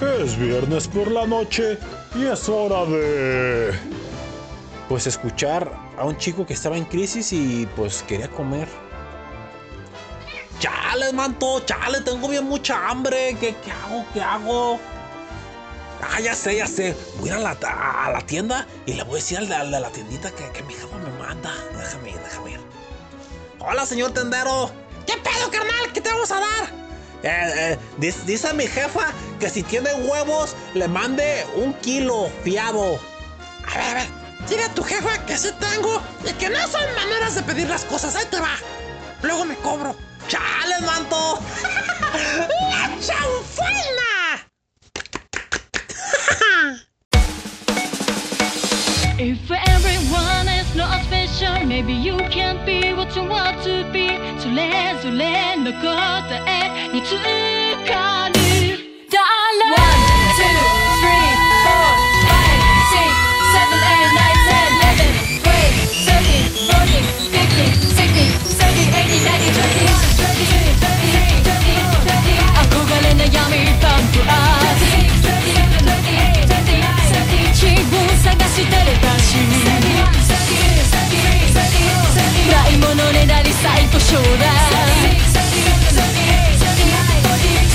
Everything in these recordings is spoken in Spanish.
Es viernes por la noche y es hora de... Pues escuchar a un chico que estaba en crisis y pues quería comer. Chale, manto, chale, tengo bien mucha hambre. ¿Qué, qué hago? ¿Qué hago? Ah, ya sé, ya sé. Voy a ir a la, a la tienda y le voy a decir al de, al de la tiendita que, que mi jefa me manda. Déjame ir, déjame ir. Hola, señor tendero. ¿Qué pedo, carnal? ¿Qué te vamos a dar? Eh, eh, dice, dice mi jefa que si tiene huevos le mande un kilo fiado. A ver, a ver. Dile a tu jefa que sí tengo y que no son maneras de pedir las cosas. Ahí te va. Luego me cobro. ¡Chale, manto! ¡La chanfaina! If everyone is special, maybe you can't be what you want to be. それぞれの答えにつかる。One, two, り最高賞だ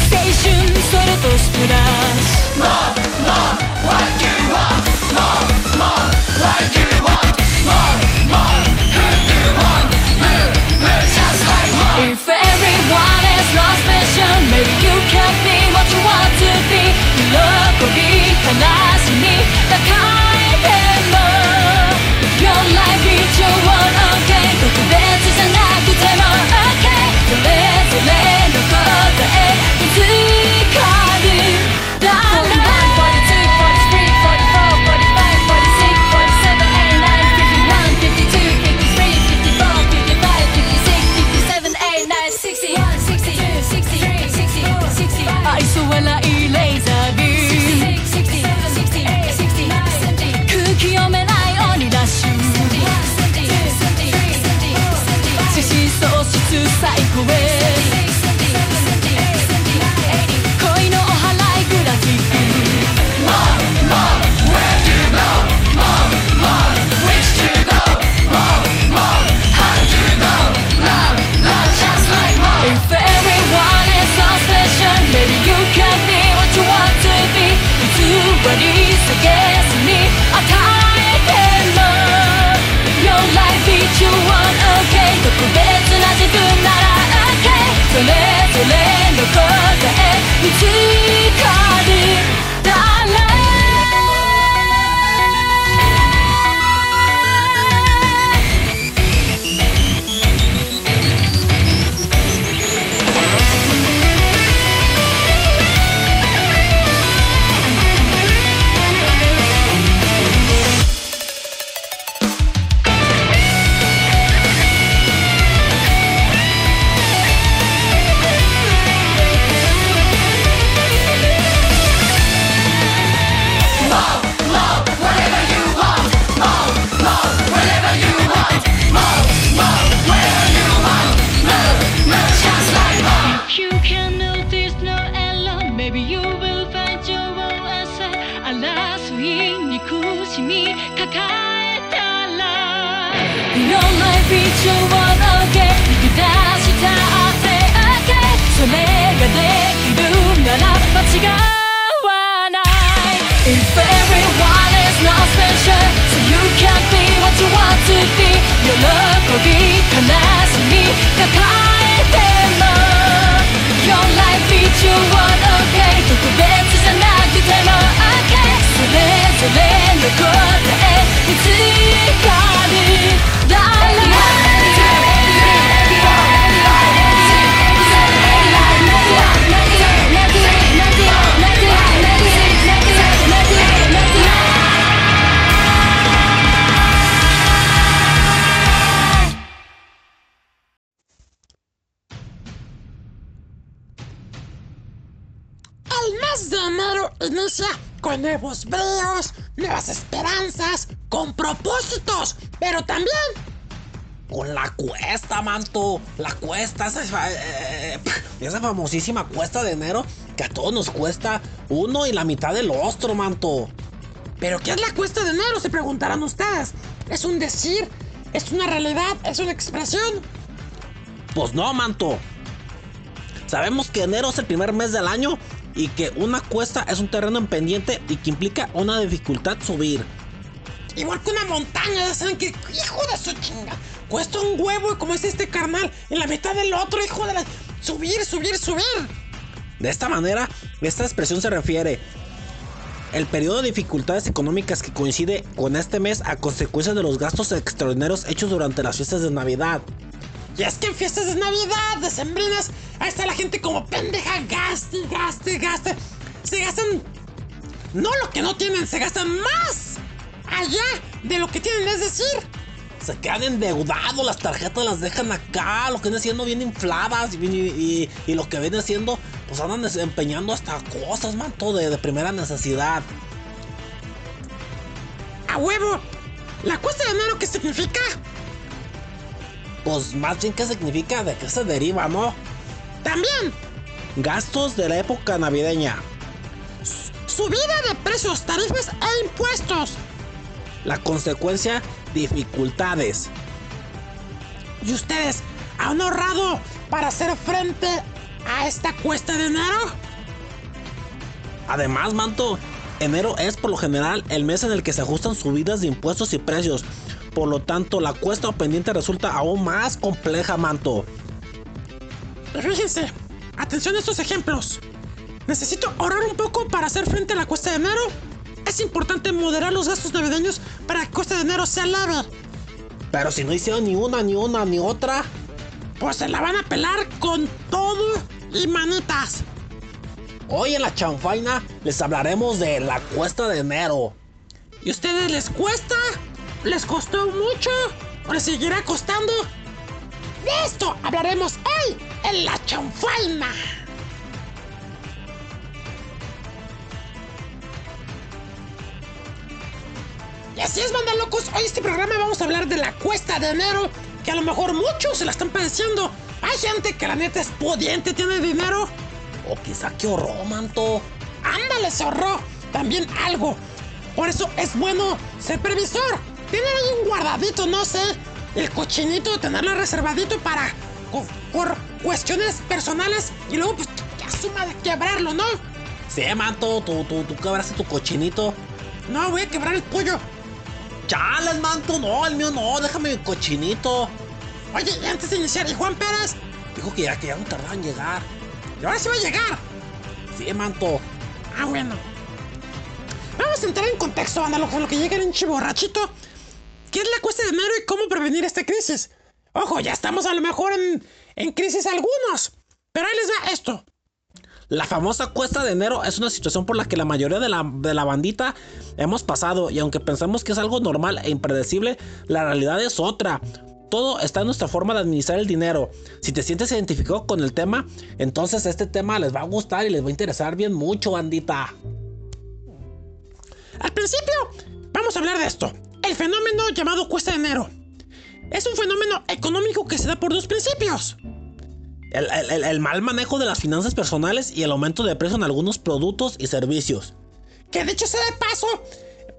青春それとスプラッシュ If everyone is not special, maybe you can be what you want to be. 喜び、 You esa famosísima cuesta de enero que a todos nos cuesta uno y la mitad del ostro, manto. ¿Pero qué es la cuesta de enero? Se preguntarán ustedes. ¿Es un decir? ¿Es una realidad? ¿Es una expresión? Pues no, manto. Sabemos que enero es el primer mes del año y que una cuesta es un terreno en pendiente y que implica una dificultad subir. Igual que una montaña, ya saben que hijo de su chinga. Cuesta un huevo y como es este carnal, en la mitad del otro, hijo de la... Subir, subir, subir. De esta manera, esta expresión se refiere el periodo de dificultades económicas que coincide con este mes a consecuencia de los gastos extraordinarios hechos durante las fiestas de Navidad. Y es que en fiestas de Navidad, de sembrinas, ahí está la gente como pendeja, gaste, gaste, gaste. Se gastan no lo que no tienen, se gastan más allá de lo que tienen, es decir, se quedan endeudados, las tarjetas las dejan acá, lo que viene siendo bien infladas y, lo que viene siendo, pues andan desempeñando hasta cosas, man, todo de, primera necesidad. ¡A huevo! ¿La cuesta de enero qué significa? Pues más bien qué significa, de qué se deriva, ¿no? También. Gastos de la época navideña. Subida de precios, tarifas e impuestos. La consecuencia, dificultades. ¿Y ustedes han ahorrado para hacer frente a esta cuesta de enero? Además, Manto, enero es por lo general el mes en el que se ajustan subidas de impuestos y precios. Por lo tanto, la cuesta pendiente resulta aún más compleja, Manto. Fíjense, atención a estos ejemplos. Necesito ahorrar un poco para hacer frente a la cuesta de enero es importante moderar los gastos navideños para que coste de enero sea leve. Pero si no hicieron ni una, ni una, ni otra, pues se la van a pelar con todo y manitas. Hoy en la chanfaina les hablaremos de la cuesta de enero. ¿Y a ustedes les cuesta? ¿Les costó mucho? ¿O les seguirá costando? De esto hablaremos hoy en la chanfaina. Y así es, banda locos. Hoy en este programa vamos a hablar de la cuesta de enero, que a lo mejor muchos se la están padeciendo. Hay gente que la neta es pudiente, tiene dinero. O quizá que ahorró, manto. Ándale, se ahorró. También algo. Por eso es bueno ser previsor. Tener ahí un guardadito, no sé. El cochinito, tenerlo reservadito para. por cuestiones personales. Y luego, pues, que asuma de quebrarlo, ¿no? Sí, manto, tú, tú, tú quebraste tu cochinito. No, voy a quebrar el pollo. Chales, manto, no, el mío no, déjame mi cochinito. Oye, antes de iniciar, ¿y Juan Pérez? Dijo que ya, que ya no tardaba en llegar. ¿Y ahora sí va a llegar? Sí, manto. Ah, bueno. Vamos a entrar en contexto, anda, lo que llega en chiborrachito. ¿Qué es la cuesta de enero y cómo prevenir esta crisis? Ojo, ya estamos a lo mejor en, en crisis algunos. Pero ahí les va esto. La famosa cuesta de enero es una situación por la que la mayoría de la, de la bandita hemos pasado y aunque pensamos que es algo normal e impredecible, la realidad es otra. Todo está en nuestra forma de administrar el dinero. Si te sientes identificado con el tema, entonces este tema les va a gustar y les va a interesar bien mucho, bandita. Al principio, vamos a hablar de esto. El fenómeno llamado cuesta de enero. Es un fenómeno económico que se da por dos principios. El, mal manejo de las finanzas personales y el aumento de precio en algunos productos y servicios. Que dicho sea de paso,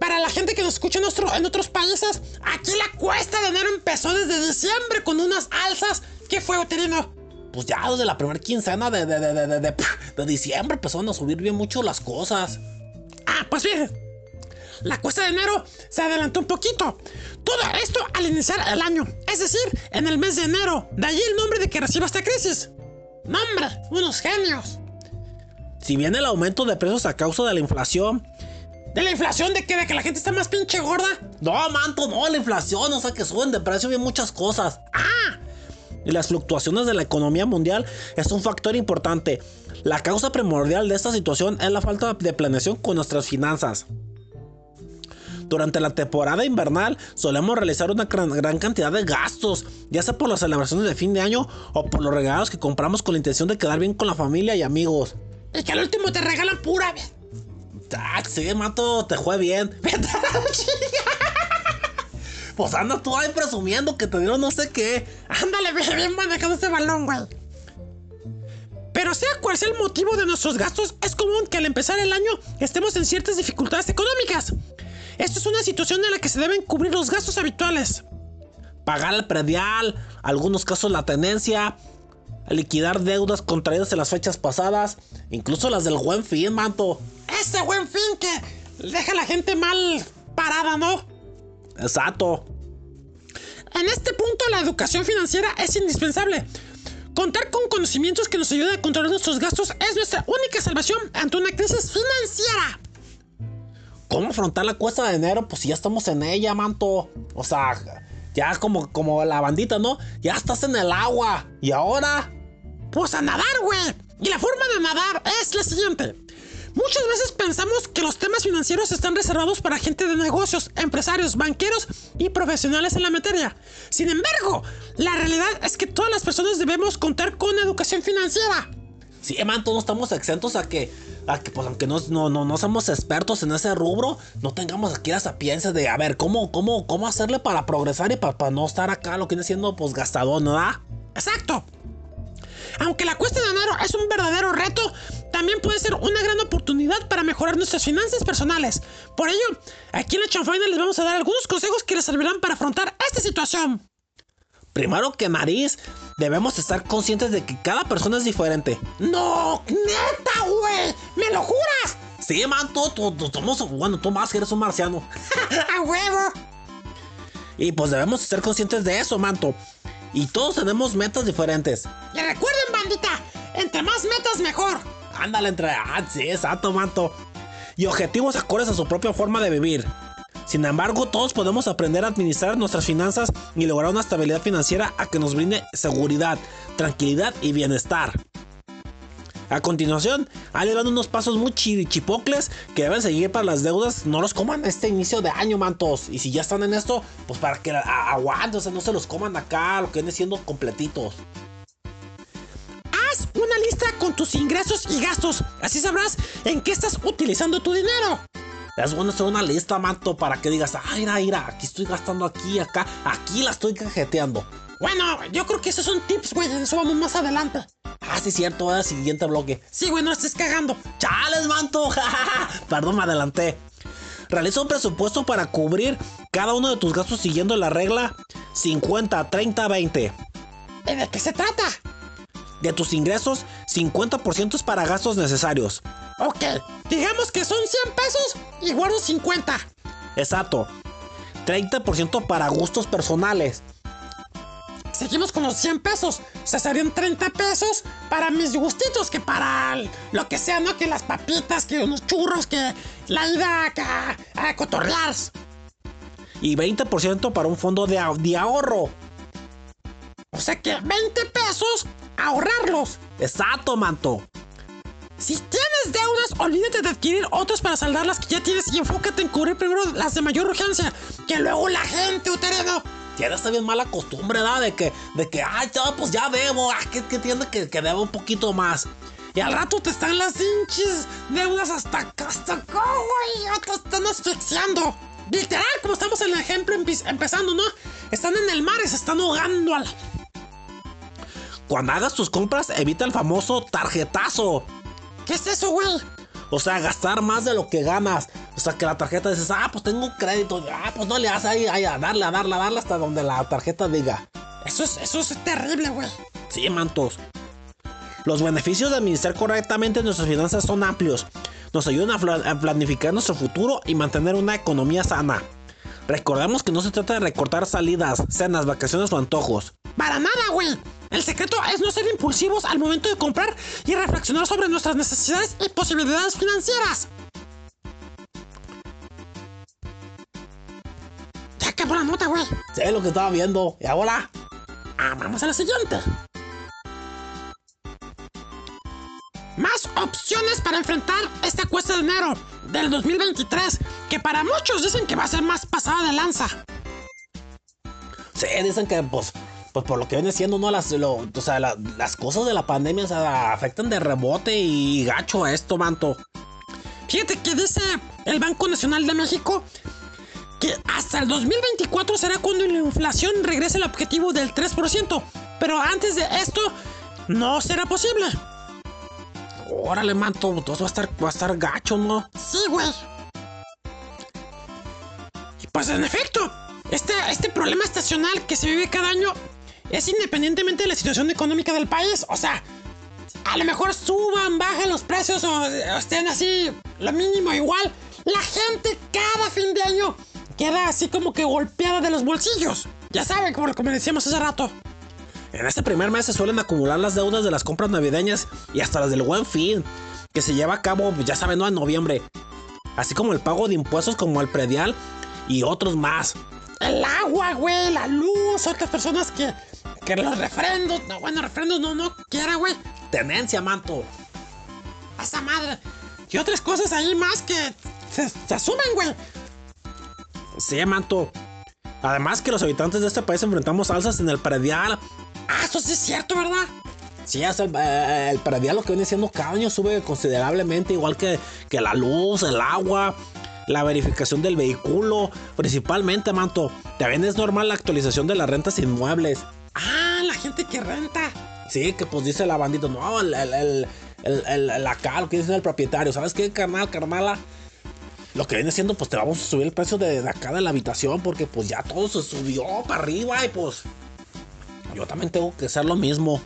para la gente que nos escucha en, otros países, aquí la cuesta de enero empezó desde diciembre con unas alzas. ¿Qué fue, Uterino? Pues ya desde la primera quincena de, de, de, de, diciembre empezaron a subir bien mucho las cosas. Ah, pues bien. La cuesta de enero se adelantó un poquito. Todo esto al iniciar el año, es decir, en el mes de enero. De allí el nombre de que reciba esta crisis. ¡Nombre! ¡Unos genios! Si bien el aumento de precios a causa de la inflación. ¿De la inflación de que, de que la gente está más pinche gorda? No, manto, no, la inflación, o sea que suben de precio bien muchas cosas. ¡Ah! Y las fluctuaciones de la economía mundial es un factor importante. La causa primordial de esta situación es la falta de planeación con nuestras finanzas. Durante la temporada invernal solemos realizar una gran, cantidad de gastos, ya sea por las celebraciones de fin de año o por los regalos que compramos con la intención de quedar bien con la familia y amigos. Y que al último te regalan pura. Ah, sí, mato, te fue bien. Pues anda tú ahí presumiendo que te dieron no sé qué. Ándale, bien manejando ese balón, güey. Pero sea cual sea el motivo de nuestros gastos, es común que al empezar el año estemos en ciertas dificultades económicas. Esto es una situación en la que se deben cubrir los gastos habituales. Pagar el predial, algunos casos la tenencia, liquidar deudas contraídas en las fechas pasadas, incluso las del buen fin, manto. Ese buen fin que deja a la gente mal parada, ¿no? Exacto. En este punto la educación financiera es indispensable. Contar con conocimientos que nos ayuden a controlar nuestros gastos es nuestra única salvación ante una crisis financiera. ¿Cómo afrontar la cuesta de enero? Pues si ya estamos en ella, manto. O sea, ya como, como la bandita, ¿no? Ya estás en el agua. ¿Y ahora? Pues a nadar, güey. Y la forma de nadar es la siguiente. Muchas veces pensamos que los temas financieros están reservados para gente de negocios, empresarios, banqueros y profesionales en la materia. Sin embargo, la realidad es que todas las personas debemos contar con educación financiera. Sí, manto, no estamos exentos a que, a que pues aunque no, no, no, no somos expertos en ese rubro, no tengamos aquí la sapiencia de, a ver, ¿cómo, cómo, cómo hacerle para progresar y para, para no estar acá lo que viene siendo pues gastador, ¿no? Exacto. Aunque la cuesta de enero es un verdadero reto, también puede ser una gran oportunidad para mejorar nuestras finanzas personales. Por ello, aquí en la chanfaina les vamos a dar algunos consejos que les servirán para afrontar esta situación. Primero que nariz, debemos estar conscientes de que cada persona es diferente. ¡No! ¡Neta, güey! ¿Me lo juras? Sí, man, tú, tú, bueno, tú más que eres un marciano. ¡A huevo! Y pues debemos ser conscientes de eso, manto. Y todos tenemos metas diferentes. Y recuerden, bandita, entre más metas mejor. Ándale, entre. Ah, sí, exacto, manto. Y objetivos acordes a su propia forma de vivir. Sin embargo, todos podemos aprender a administrar nuestras finanzas y lograr una estabilidad financiera a que nos brinde seguridad, tranquilidad y bienestar. A continuación, ahí le dan unos pasos muy chipocles que deben seguir para las deudas. No los coman este inicio de año, mantos. Y si ya están en esto, pues para que aguanten, o sea, no se los coman acá, lo que viene siendo completitos. Haz una lista con tus ingresos y gastos. Así sabrás en qué estás utilizando tu dinero. Es bueno hacer una lista, manto, para que digas, ah, mira, aquí estoy gastando aquí, acá, aquí la estoy cajeteando. Bueno, yo creo que esos son tips, güey, eso vamos más adelante. Ah, sí, cierto, el siguiente bloque. Sí, güey, no estés cagando. ¡Chales, manto! Perdón, me adelanté. Realiza un presupuesto para cubrir cada uno de tus gastos siguiendo la regla 50, 30, 20. ¿Y de qué se trata? De tus ingresos, 50% es para gastos necesarios. Ok, digamos que son 100 pesos y guardo 50. Exacto. 30% para gustos personales. Seguimos con los 100 pesos. O sea, serían 30 pesos para mis gustitos, que para lo que sea, ¿no? Que las papitas, que unos churros, que la ida a, a cotorrear. Y 20% para un fondo de, de ahorro. O sea que 20 pesos, ahorrarlos. Exacto, manto. Si tienes deudas, olvídate de adquirir otras para saldar las que ya tienes y enfócate en cubrir primero las de mayor urgencia. Que luego la gente, uterino, tiene esta bien mala costumbre, ¿verdad? De que, de que, ay, ya, pues ya debo, ah, que, que tiene que, que debo un poquito más. Y al rato te están las hinches deudas hasta acá, hasta acá, güey. Te están asfixiando. Literal, como estamos en el ejemplo empezando, ¿no? Están en el mar y se están ahogando a la... Cuando hagas tus compras, evita el famoso tarjetazo. ¿Qué es eso, güey? O sea, gastar más de lo que ganas. O sea, que la tarjeta dices, ah, pues tengo un crédito. Ah, pues no le haces ahí, ahí, a darle, a darle, a darle hasta donde la tarjeta diga. Eso es, eso es terrible, güey. Sí, mantos. Los beneficios de administrar correctamente nuestras finanzas son amplios. Nos ayudan a planificar nuestro futuro y mantener una economía sana. Recordemos que no se trata de recortar salidas, cenas, vacaciones o antojos. Para nada, güey. El secreto es no ser impulsivos al momento de comprar y reflexionar sobre nuestras necesidades y posibilidades financieras. Ya acabó la nota, güey. Sé lo que estaba viendo. ¿Y ahora? Ah, vamos a la siguiente. Más opciones para enfrentar esta cuesta de enero del 2023, que para muchos dicen que va a ser más pasada de lanza. Sí, dicen que pues pues por lo que viene siendo, ¿no? Las, o sea, las cosas de la pandemia o afectan de rebote y gacho a esto, manto. Fíjate que dice el Banco Nacional de México que hasta el 2024 será cuando la inflación regrese al objetivo del 3%. Pero antes de esto, no será posible. Órale, manto, entonces va a estar, va a estar gacho, ¿no? Sí, güey. Y pues en efecto, este, este problema estacional que se vive cada año es independientemente de la situación económica del país. O sea, a lo mejor suban, bajan los precios o, o estén así, lo mínimo igual. La gente cada fin de año queda así como que golpeada de los bolsillos. Ya saben, como, como decíamos hace rato. En este primer mes se suelen acumular las deudas de las compras navideñas y hasta las del buen fin, que se lleva a cabo, ya saben, no en noviembre. Así como el pago de impuestos como el predial y otros más. El agua, güey, la luz, otras personas que, que los refrendos, no, bueno, refrendos no, no quiera, güey. Tenencia, manto. Esa madre. Y otras cosas ahí más que se, asumen, güey. Sí, manto. Además que los habitantes de este país enfrentamos alzas en el predial. Ah, eso sí es cierto, ¿verdad? Sí, el, eh, lo que viene siendo cada año sube considerablemente, igual que, que la luz, el agua, la verificación del vehículo, principalmente, manto. También es normal la actualización de las rentas inmuebles. Ah, la gente que renta. Sí, que pues dice la bandita, no, el, el, el, el, el- el acá, lo que dice el propietario, ¿sabes qué, carnal, carnala? Lo que viene siendo, pues te vamos a subir el precio de, de acá de la habitación, porque pues ya todo se subió para arriba y pues yo también tengo que hacer lo mismo.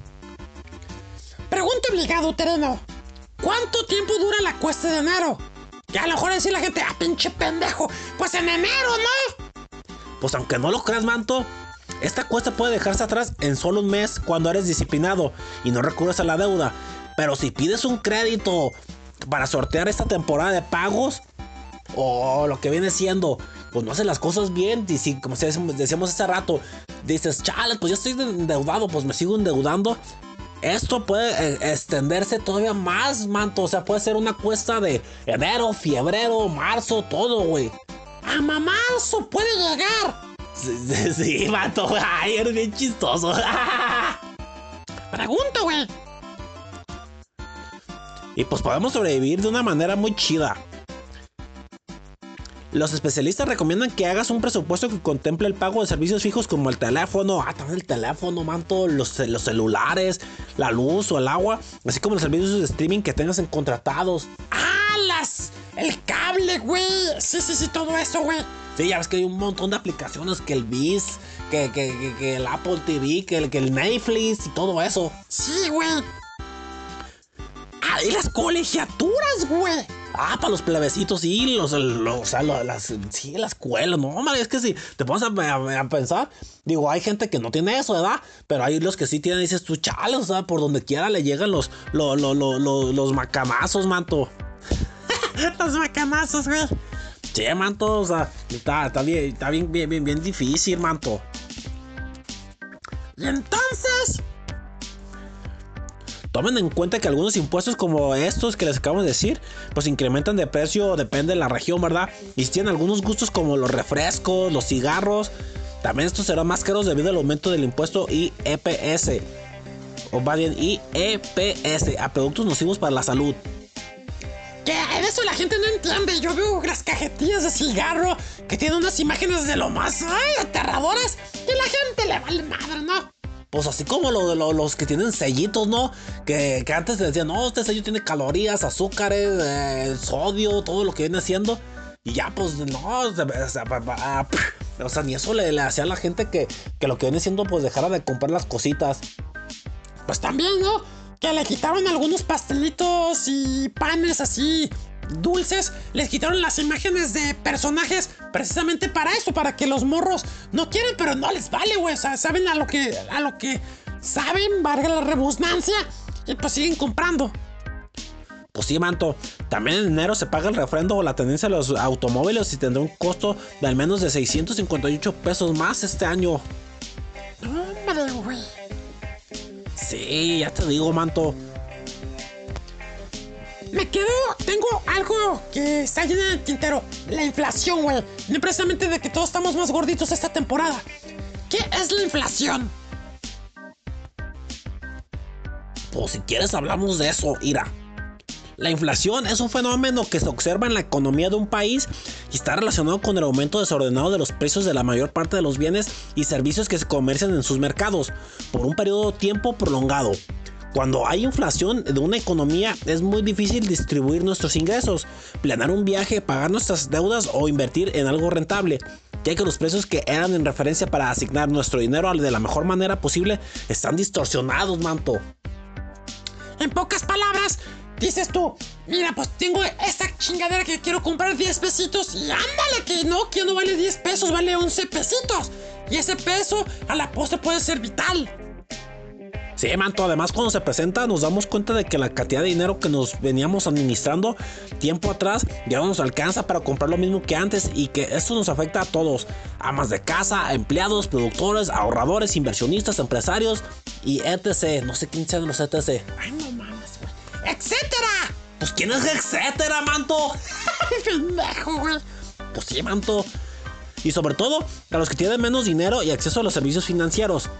Pregunta obligado, Tereno. ¿Cuánto tiempo dura la cuesta de enero? Que a lo mejor decir la gente, ah, pinche pendejo. Pues en enero, ¿no? Pues aunque no lo creas, manto, esta cuesta puede dejarse atrás en solo un mes cuando eres disciplinado y no recurres a la deuda. Pero si pides un crédito para sortear esta temporada de pagos, o lo que viene siendo, pues no haces las cosas bien. Y si, como decíamos hace rato, dices, chale, pues ya estoy endeudado, pues me sigo endeudando. Esto puede eh, extenderse todavía más, manto. O sea, puede ser una cuesta de enero, febrero, marzo, todo, güey. A mamarzo puede llegar. Sí, sí, manto. Ay, eres bien chistoso. Pregunto, güey. y pues podemos sobrevivir de una manera muy chida. Los especialistas recomiendan que hagas un presupuesto que contemple el pago de servicios fijos como el teléfono, ah, también el teléfono, manto, los, los celulares, la luz o el agua, así como los servicios de streaming que tengas en contratados. Las. El cable, güey. Sí, sí, sí, todo eso, güey. Sí, ya ves que hay un montón de aplicaciones, que el Biz, que, que, que- el Apple TV, que el, que el Netflix y todo eso. Sí, güey. Ah, y las colegiaturas, güey. Ah, para los plebecitos, sí, los, los, o sea, las, sí, la escuela, no, hombre, es que si te pones a, pensar, digo, hay gente que no tiene eso, ¿verdad? Pero hay los que sí tienen, dices tú, chale, o sea, por donde quiera le llegan los, lo- lo- lo- lo- los macamazos, manto. Los macanazos, güey. Sí, manto, o sea, está, está bien, está bien, bien, bien, bien difícil, manto. Y entonces. Tomen en cuenta que algunos impuestos como estos que les acabamos de decir, pues incrementan de precio, depende de la región, ¿verdad? Y si tienen algunos gustos como los refrescos, los cigarros, también estos serán más caros debido al aumento del impuesto IEPS. O más bien IEPS, a productos nocivos para la salud. Que eso la gente no entiende. Yo veo las cajetillas de cigarro que tienen unas imágenes de lo más ay, aterradoras. Y la gente le vale madre, ¿no? Pues así como lo- lo- los que tienen sellitos, ¿no? Que, que antes decían, no, este sello tiene calorías, azúcares, eh, sodio, todo lo que viene haciendo. Y ya, pues, no, ah, o sea, ni eso le, le hacía a la gente que, que lo que viene siendo, pues, dejara de comprar las cositas. Pues también, ¿no? Que le quitaron algunos pastelitos y panes así dulces. Les quitaron las imágenes de personajes precisamente para eso, para que los morros no quieren, pero no les vale, güey. O sea, saben a lo que, a lo que saben, valga la rebusnancia, y pues siguen comprando. Pues sí, manto. También en enero se paga el refrendo o la tenencia de los automóviles y tendrá un costo de al menos de 658 pesos más este año. Hombre, güey. Sí, ya te digo, manto. Me quedo, tengo algo que está lleno de tintero. La inflación, güey. No precisamente de que todos estamos más gorditos esta temporada. ¿Qué es la inflación? Pues si quieres hablamos de eso, Ira. La inflación es un fenómeno que se observa en la economía de un país y está relacionado con el aumento desordenado de los precios de la mayor parte de los bienes y servicios que se comercian en sus mercados por un periodo de tiempo prolongado. Cuando hay inflación de una economía es muy difícil distribuir nuestros ingresos, planear un viaje, pagar nuestras deudas o invertir en algo rentable, ya que los precios que eran en referencia para asignar nuestro dinero de la mejor manera posible están distorsionados, manto. En pocas palabras, dices tú, mira, pues tengo esta chingadera que quiero comprar 10 pesitos y ándale que no, que no vale 10 pesos, vale 11 pesitos. Y ese peso a la postre puede ser vital. Sí, manto, además cuando se presenta nos damos cuenta de que la cantidad de dinero que nos veníamos administrando tiempo atrás ya no nos alcanza para comprar lo mismo que antes y que esto nos afecta a todos, amas de casa, empleados, productores, ahorradores, inversionistas, empresarios y etc. No sé quién sean los etc. Ay, no mames. ¡Etcétera! Pues quién es etcétera, manto. Pues sí, manto. Y sobre todo a los que tienen menos dinero y acceso a los servicios financieros.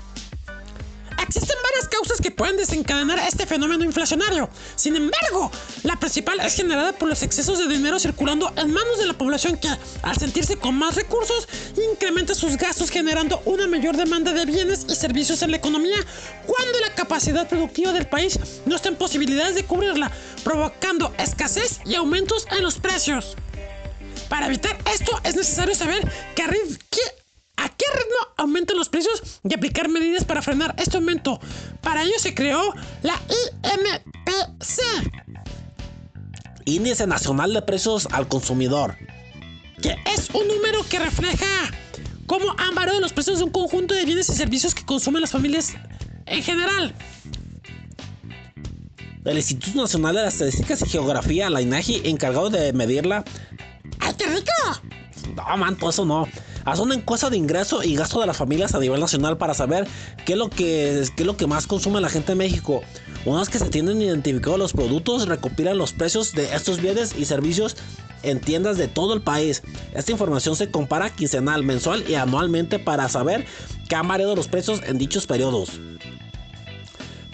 Pueden desencadenar este fenómeno inflacionario. Sin embargo, la principal es generada por los excesos de dinero circulando en manos de la población que, al sentirse con más recursos, incrementa sus gastos generando una mayor demanda de bienes y servicios en la economía cuando la capacidad productiva del país no está en posibilidades de cubrirla, provocando escasez y aumentos en los precios. Para evitar esto es necesario saber que, a qué ritmo aumentan los precios y aplicar medidas para frenar este aumento. Para ello se creó la IMPC, Índice Nacional de Precios al Consumidor. que es un número que refleja cómo han variado los precios de un conjunto de bienes y servicios que consumen las familias en general. El Instituto Nacional de las Estadísticas y Geografía, la INAGI, encargado de medirla. ¡Ay, qué rico! No, manto, eso no. Hace una encuesta de ingreso y gasto de las familias a nivel nacional para saber qué es lo que, es lo que más consume la gente en México. Una vez que se tienen identificados los productos, recopilan los precios de estos bienes y servicios en tiendas de todo el país. Esta información se compara quincenal, mensual y anualmente para saber qué han variado los precios en dichos periodos.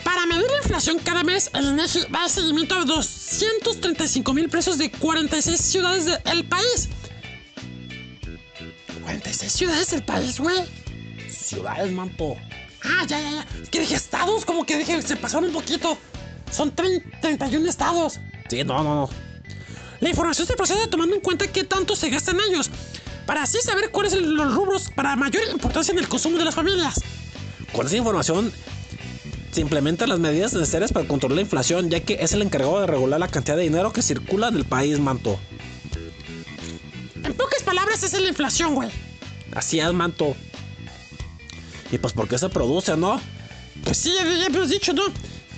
Para medir la inflación cada mes, el INEGI va a seguimiento a 235 mil precios de 46 ciudades del país. 46 ciudades del país, güey. Ciudades, manto. Ah, ya, ya, ya. Es que dije estados, como que dije, se pasaron un poquito. Son 30 31 estados. Sí, no, no, no. La información se procesa tomando en cuenta qué tanto se gasta en ellos, para así saber cuáles son los rubros para mayor importancia en el consumo de las familias. Con esa información se implementan las medidas necesarias para controlar la inflación, ya que es el encargado de regular la cantidad de dinero que circula en el país, manto. En pocas palabras, esa es la inflación, güey. Así es, manto. Y pues, ¿por qué se produce, no? Pues sí, ya, ya hemos dicho, ¿no?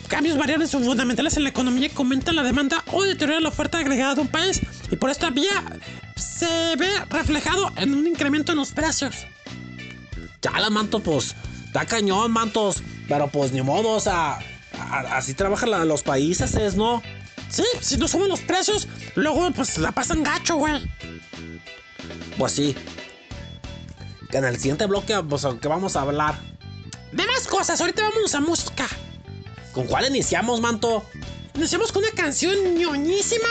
Cambios variables son fundamentales en la economía que aumentan la demanda o deterioran la oferta agregada de un país. Y por esta vía se ve reflejado en un incremento en los precios. Chala, manto, pues, está cañón, mantos. Pero pues, ni modo, o sea, a- así trabajan la- los países, es, ¿no? Sí, si no suben los precios, luego pues la pasan gacho, güey. Pues sí. Que en el siguiente bloque, pues, ¿qué vamos a hablar? De más cosas, ahorita vámonos a música. ¿Con cuál iniciamos, manto? Iniciamos con una canción ñoñísima.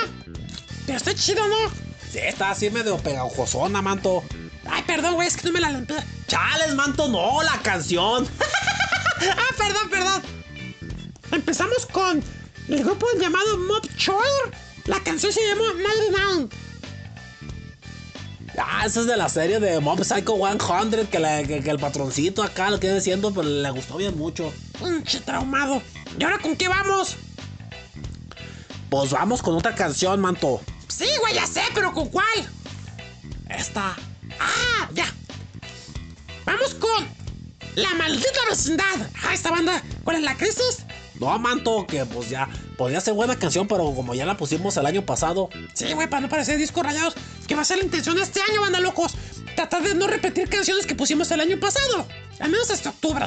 Pero está chido, ¿no? Sí, está así medio pegajosona, manto. Ay, perdón, güey, es que no me la limpié. Chales, manto, no, la canción. Ah, perdón, perdón. Empezamos con el grupo llamado Mob Choir. La canción se llama 99. Ah, esa es de la serie de Mob Psycho 100, que, la- que- que el patroncito acá lo que viene siendo, pero le gustó bien mucho. Pinche traumado. ¿Y ahora con qué vamos? Pues vamos con otra canción, manto. Sí, güey, ya sé, pero ¿con cuál? Esta. Ah, ya. Vamos con La Maldita Vecindad. Ah, esta banda. ¿Cuál es la crisis? No, manto, que pues ya podría ser buena canción, pero como ya la pusimos el año pasado. Sí, güey, para no parecer discos rayados. Que va a ser la intención este año, banda locos. Tratar de no repetir canciones que pusimos el año pasado. Al menos hasta octubre.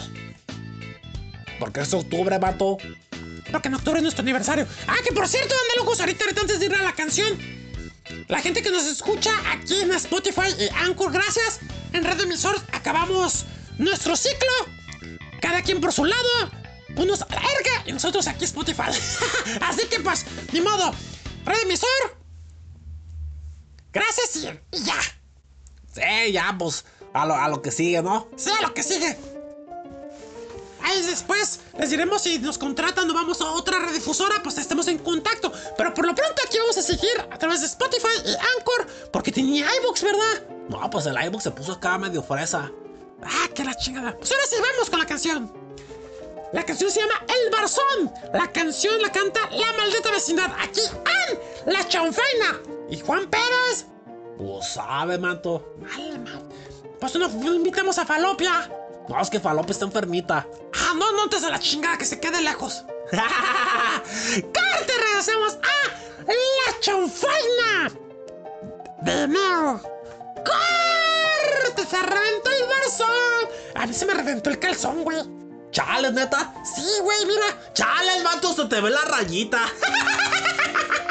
Porque es octubre, manto. Porque en octubre es nuestro aniversario. Ah, que por cierto, banda locos, ahorita, ahorita antes de ir a la canción. La gente que nos escucha aquí en Spotify y Anchor, gracias. En Red Emisor acabamos nuestro ciclo. Cada quien por su lado. Unos a la verga y nosotros aquí Spotify. Así que pues, ni modo. red emisor. Gracias y, y ya. Sí, ya, pues, a lo, a lo que sigue, ¿no? Sí, a lo que sigue. Ahí después les diremos si nos contratan o vamos a otra redifusora, pues estemos en contacto. Pero por lo pronto aquí vamos a seguir a través de Spotify y Anchor, porque tenía iBooks, ¿verdad? No, pues el iBook se puso acá medio fresa. Ah, que la chingada. Pues ahora sí, vamos con la canción. La canción se llama El Barzón. La canción la canta La Maldita Vecindad. Aquí Ann, la chanfaina. Y Juan Pérez. Pues sabe, manto. Man. Pues no invitamos a Falopia. No, es que Falope está enfermita. Ah, no, no antes de la chingada que se quede lejos. ¡Corte! Regresamos a La Chanfaina. De nuevo. ¡Corte! Se reventó el barzón. A mí se me reventó el calzón, güey. Chale, neta. Sí, güey, mira. Chale, el manto, se te ve la rayita.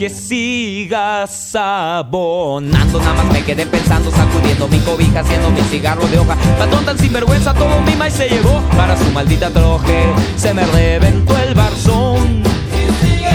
que sigas abonando. Nada más me quedé pensando Sacudiendo mi cobija Haciendo mi cigarro de hoja. Patrón tan sinvergüenza Todo mi maíz se llevó. Para su maldita troje Se me reventó el barzón. Y sigue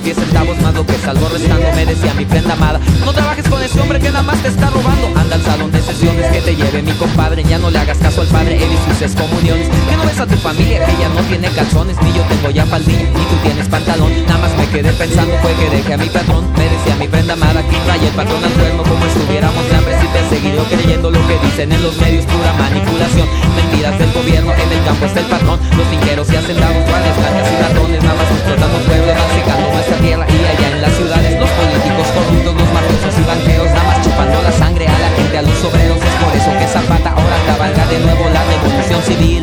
20 pesos, 10 centavos más lo que salgo restando Me decía mi prenda amada. No trabajes con ese hombre que nada más te está robando. Anda al salón de sesiones que te lleve mi compadre. Ya no le hagas caso al padre, él y sus excomuniones. Que no ves a tu familia que ya no tiene calzones Ni yo tengo ya faldilla, ni tú tienes pantalón. Nada más me quedé pensando fue que dejé a mi patrón. Me decía mi prenda amada que trae el patrón al cuerno. Como estuviéramos hambre si te he seguido creyendo lo que dicen en los medios Pura manipulación, mentiras del gobierno En el campo está el patrón, los finqueros y hacendados Guardias, blancas obreros Es por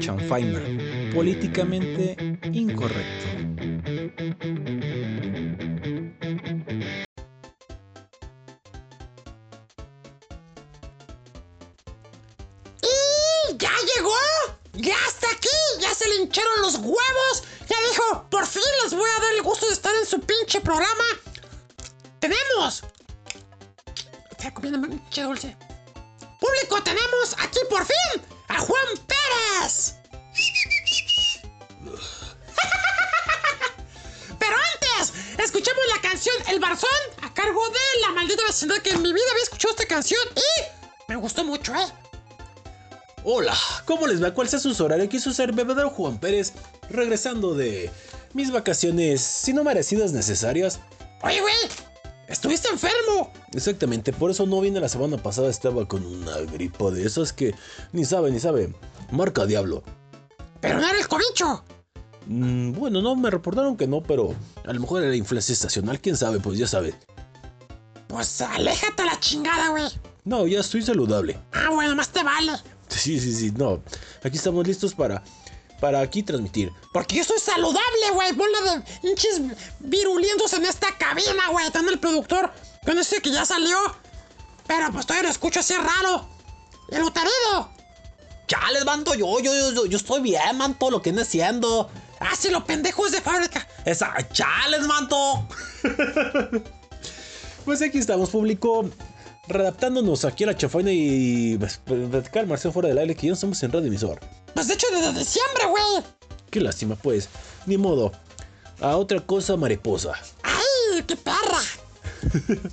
chanfaina. Políticamente incorrecto. ¡Y ya llegó! ¡Ya está aquí! ¡Ya se le hincharon los huevos! Ya dijo, por fin les voy a dar el gusto de estar en su pinche programa. ¡Tenemos! Está dulce. ¡Público, tenemos aquí por fin a Juan Pérez! Pero antes, escuchemos la canción El Barzón a cargo de la maldita vecindad que en mi vida había escuchado esta canción y me gustó mucho, ¿eh? Hola, ¿cómo les va? ¿Cuál sea su horario? Quiso ser bebedero Juan Pérez, regresando de mis vacaciones, si no merecidas necesarias. Oye, güey, estuviste enfermo. Exactamente, por eso no vine la semana pasada, estaba con una gripa de esas que ni sabe, ni sabe. Marca diablo. Pero no era el cobicho. Mm, bueno, no, me reportaron que no, pero a lo mejor era influencia estacional, quién sabe, pues ya sabe. Pues aléjate a la chingada, güey. No, ya estoy saludable. Ah, bueno, más te vale. Sí, sí, sí, no. Aquí estamos listos para, para aquí transmitir. Porque yo soy saludable, güey. Bola de hinches virulientos en esta cabina, güey. Está en el productor. Con ese que ya salió. Pero pues todavía lo escucho así raro. El uterido. Chales, manto, yo, yo, yo, yo estoy bien, manto, lo que viene siendo. Ah, sí, lo pendejo es de fábrica. Esa, chales, manto. pues aquí estamos, público. Redactándonos aquí a la chafaina y pues, platicar Marcelo fuera del aire que ya no estamos en radio emisor. Pues de hecho desde diciembre, güey. Qué lástima, pues. Ni modo. A otra cosa, mariposa. ¡Ay, qué perra!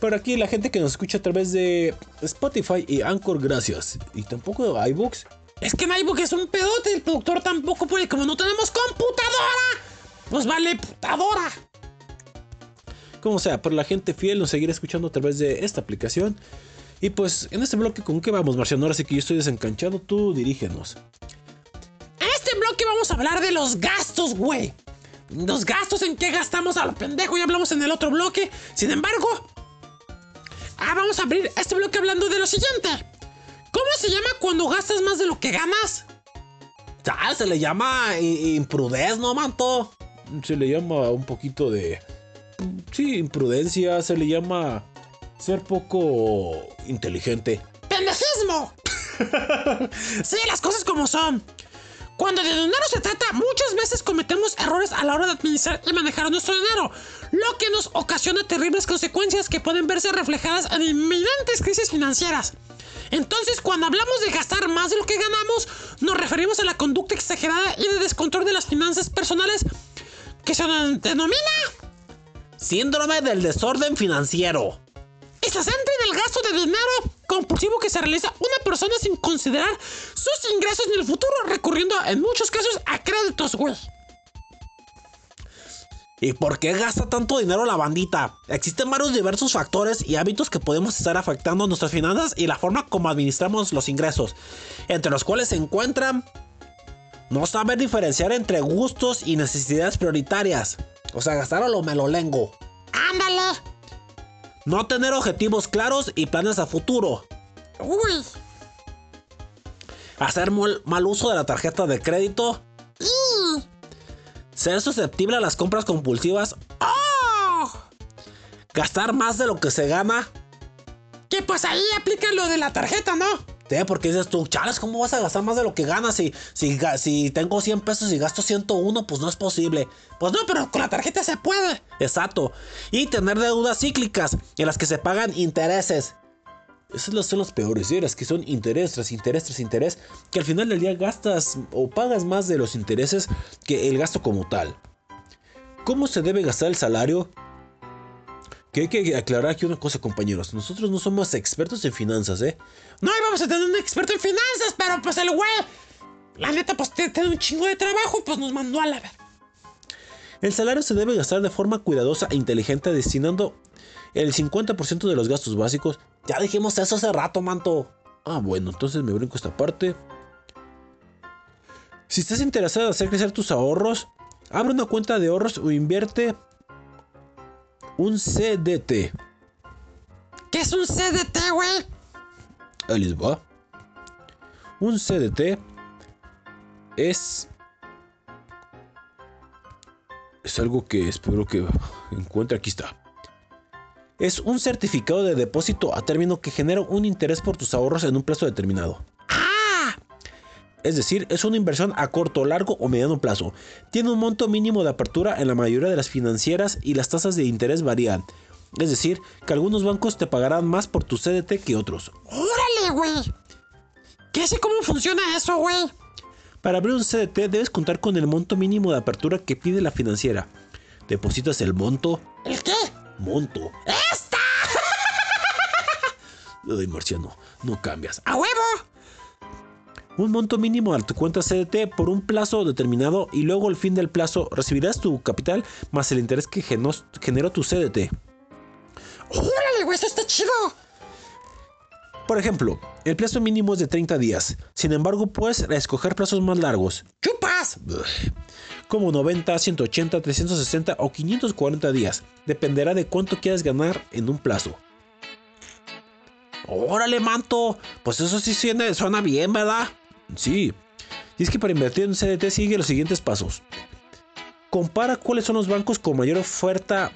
Por aquí la gente que nos escucha a través de Spotify y Anchor, gracias. Y tampoco iBooks. Es que en iBook es un pedote. El productor tampoco puede. Como no tenemos computadora, pues vale putadora. Como sea, pero la gente fiel nos seguirá escuchando a través de esta aplicación. Y pues en este bloque, ¿con qué vamos, Marciano? Ahora sí que yo estoy desencanchado, tú dirígenos. En este bloque vamos a hablar de los gastos, güey. Los gastos en qué gastamos a lo pendejo, ya hablamos en el otro bloque. Sin embargo, ah, vamos a abrir este bloque hablando de lo siguiente. ¿Cómo se llama cuando gastas más de lo que ganas? Ah, se le llama imprudez, ¿no, manto? Se le llama un poquito de... Sí, imprudencia, se le llama ser poco inteligente. ¡Pendejismo! sí, las cosas como son. Cuando de dinero se trata, muchas veces cometemos errores a la hora de administrar y manejar nuestro dinero, lo que nos ocasiona terribles consecuencias que pueden verse reflejadas en inminentes crisis financieras. Entonces, cuando hablamos de gastar más de lo que ganamos, nos referimos a la conducta exagerada y de descontrol de las finanzas personales que se denomina Síndrome del desorden financiero. centra en el gasto de dinero compulsivo que se realiza una persona sin considerar sus ingresos en el futuro, recurriendo en muchos casos a créditos, güey. ¿Y por qué gasta tanto dinero la bandita? Existen varios diversos factores y hábitos que podemos estar afectando nuestras finanzas y la forma como administramos los ingresos, entre los cuales se encuentran no saber diferenciar entre gustos y necesidades prioritarias. O sea, gastar a lo melolengo. Ándale. No tener objetivos claros y planes a futuro. Uy. Hacer mal, mal uso de la tarjeta de crédito. Y. Ser susceptible a las compras compulsivas. ¡Oh! Gastar más de lo que se gana. Que pues ahí aplica lo de la tarjeta, ¿no? Porque dices tú, chales, ¿cómo vas a gastar más de lo que ganas? Si, si, tengo 100 pesos y gasto 101, pues no es posible. Pues no, pero con la tarjeta se puede. Exacto. Y tener deudas cíclicas en las que se pagan intereses. Los- son peores, ¿eh? las que son interés tras interés tras interés, que al final del día gastas o pagas más de los intereses que el gasto como tal. ¿Cómo se debe gastar el salario? Que hay que aclarar aquí una cosa, compañeros. Nosotros no somos expertos en finanzas, ¿eh? No íbamos a tener un experto en finanzas, pero pues el güey. La neta, pues tiene un chingo de trabajo, pues nos mandó a la ver. El salario se debe gastar de forma cuidadosa e inteligente destinando el 50% de los gastos básicos. Ya dijimos eso hace rato, manto. Ah, bueno, entonces me brinco esta parte. Si estás interesado en hacer crecer tus ahorros, abre una cuenta de ahorros o invierte un CDT. ¿Qué es un CDT, güey? Les va. Un CDT es es algo que espero que encuentre. Aquí está. Es un certificado de depósito a término que genera un interés por tus ahorros en un plazo determinado. Es decir, es una inversión a corto, largo o mediano plazo. Tiene un monto mínimo de apertura en la mayoría de las financieras y las tasas de interés varían. Es decir, que algunos bancos te pagarán más por tu CDT que otros. ¡Órale, güey! ¿Qué sé cómo funciona eso, güey? Para abrir un CDT debes contar con el monto mínimo de apertura que pide la financiera. Depositas el monto. ¿El qué? Monto. ¡Esta! Ay, marciano, no cambias. ¡A huevo! Un monto mínimo a tu cuenta CDT por un plazo determinado y luego al fin del plazo recibirás tu capital más el interés que generó tu CDT. ¡Órale, güey! ¡Eso está chido! Por ejemplo, el plazo mínimo es de 30 días. Sin embargo, puedes escoger plazos más largos. ¡Chupas! Como 90, 180, 360 o 540 días. Dependerá de cuánto quieras ganar en un plazo. Órale, manto. Pues eso sí suena, suena bien, ¿verdad? Sí. Y es que para invertir en CDT sigue los siguientes pasos. Compara cuáles son los bancos con mayor oferta